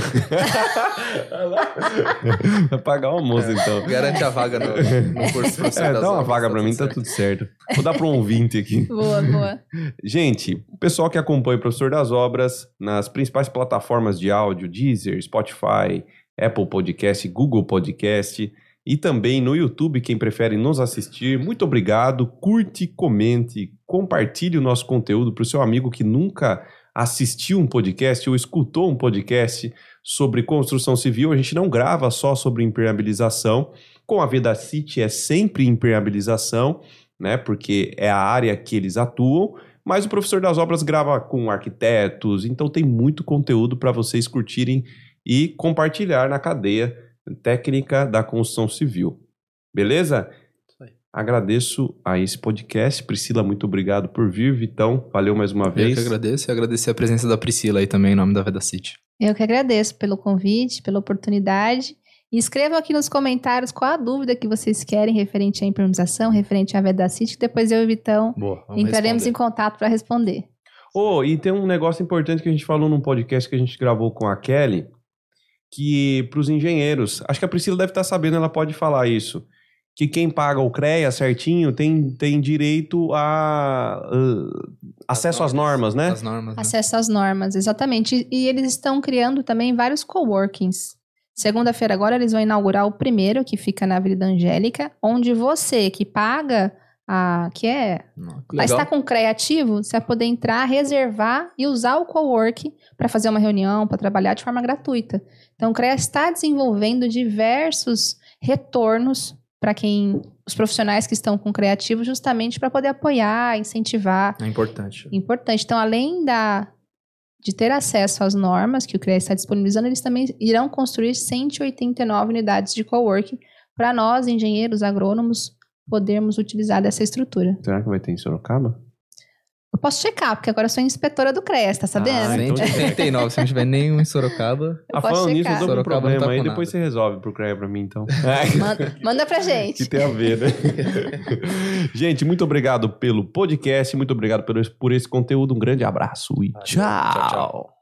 Vai pagar o almoço, então. Garante a vaga no, no curso professor É, das dá uma obras, vaga tá pra mim, tudo tá certo. tudo certo. Vou dar para um ouvinte aqui. boa, boa. Gente, o pessoal que acompanha o Professor das Obras nas principais plataformas de áudio, Deezer, Spotify, Apple Podcast, Google Podcast e também no YouTube, quem prefere nos assistir, muito obrigado. Curte, comente, compartilhe o nosso conteúdo para o seu amigo que nunca assistiu um podcast ou escutou um podcast sobre construção civil. A gente não grava só sobre impermeabilização. Com a Vedacity é sempre impermeabilização, né? Porque é a área que eles atuam. Mas o professor das obras grava com arquitetos, então tem muito conteúdo para vocês curtirem e compartilhar na cadeia técnica da construção civil. Beleza? Agradeço a esse podcast. Priscila, muito obrigado por vir. Vitão, valeu mais uma Eu vez. que agradeço e agradecer a presença da Priscila aí também em nome da Veda City. Eu que agradeço pelo convite, pela oportunidade. E escrevam aqui nos comentários qual a dúvida que vocês querem referente à improvisação, referente à Vedacity, que depois eu e o Vitão Boa. entraremos em contato para responder. Oh, e tem um negócio importante que a gente falou num podcast que a gente gravou com a Kelly, que para os engenheiros, acho que a Priscila deve estar sabendo, ela pode falar isso, que quem paga o CREA certinho tem, tem direito a uh, acesso às normas, né? As normas, né? Acesso às normas, exatamente. E, e eles estão criando também vários coworkings. Segunda-feira agora eles vão inaugurar o primeiro, que fica na Avenida Angélica, onde você que paga a. que é. Não, que está com criativo, você vai poder entrar, reservar e usar o cowork para fazer uma reunião, para trabalhar de forma gratuita. Então o CREA está desenvolvendo diversos retornos para quem. os profissionais que estão com criativo, justamente para poder apoiar, incentivar. É importante. Importante. Então, além da, de ter acesso às normas que o CREA está disponibilizando, eles também irão construir 189 unidades de coworking para nós, engenheiros, agrônomos, podermos utilizar dessa estrutura. Será que vai ter em Sorocaba? Eu posso checar, porque agora eu sou inspetora do CREA, tá sabendo? Ah, então- 189, se não tiver nenhum em Sorocaba. Eu ah, falando nisso, eu checar. tô com um Sorocaba não problema tá aí, com depois nada. você resolve pro CREA pra mim, então. Manda, manda pra gente. que tem a ver, né? Gente, muito obrigado pelo podcast, muito obrigado por esse, por esse conteúdo. Um grande abraço e. Tchau, tchau. tchau.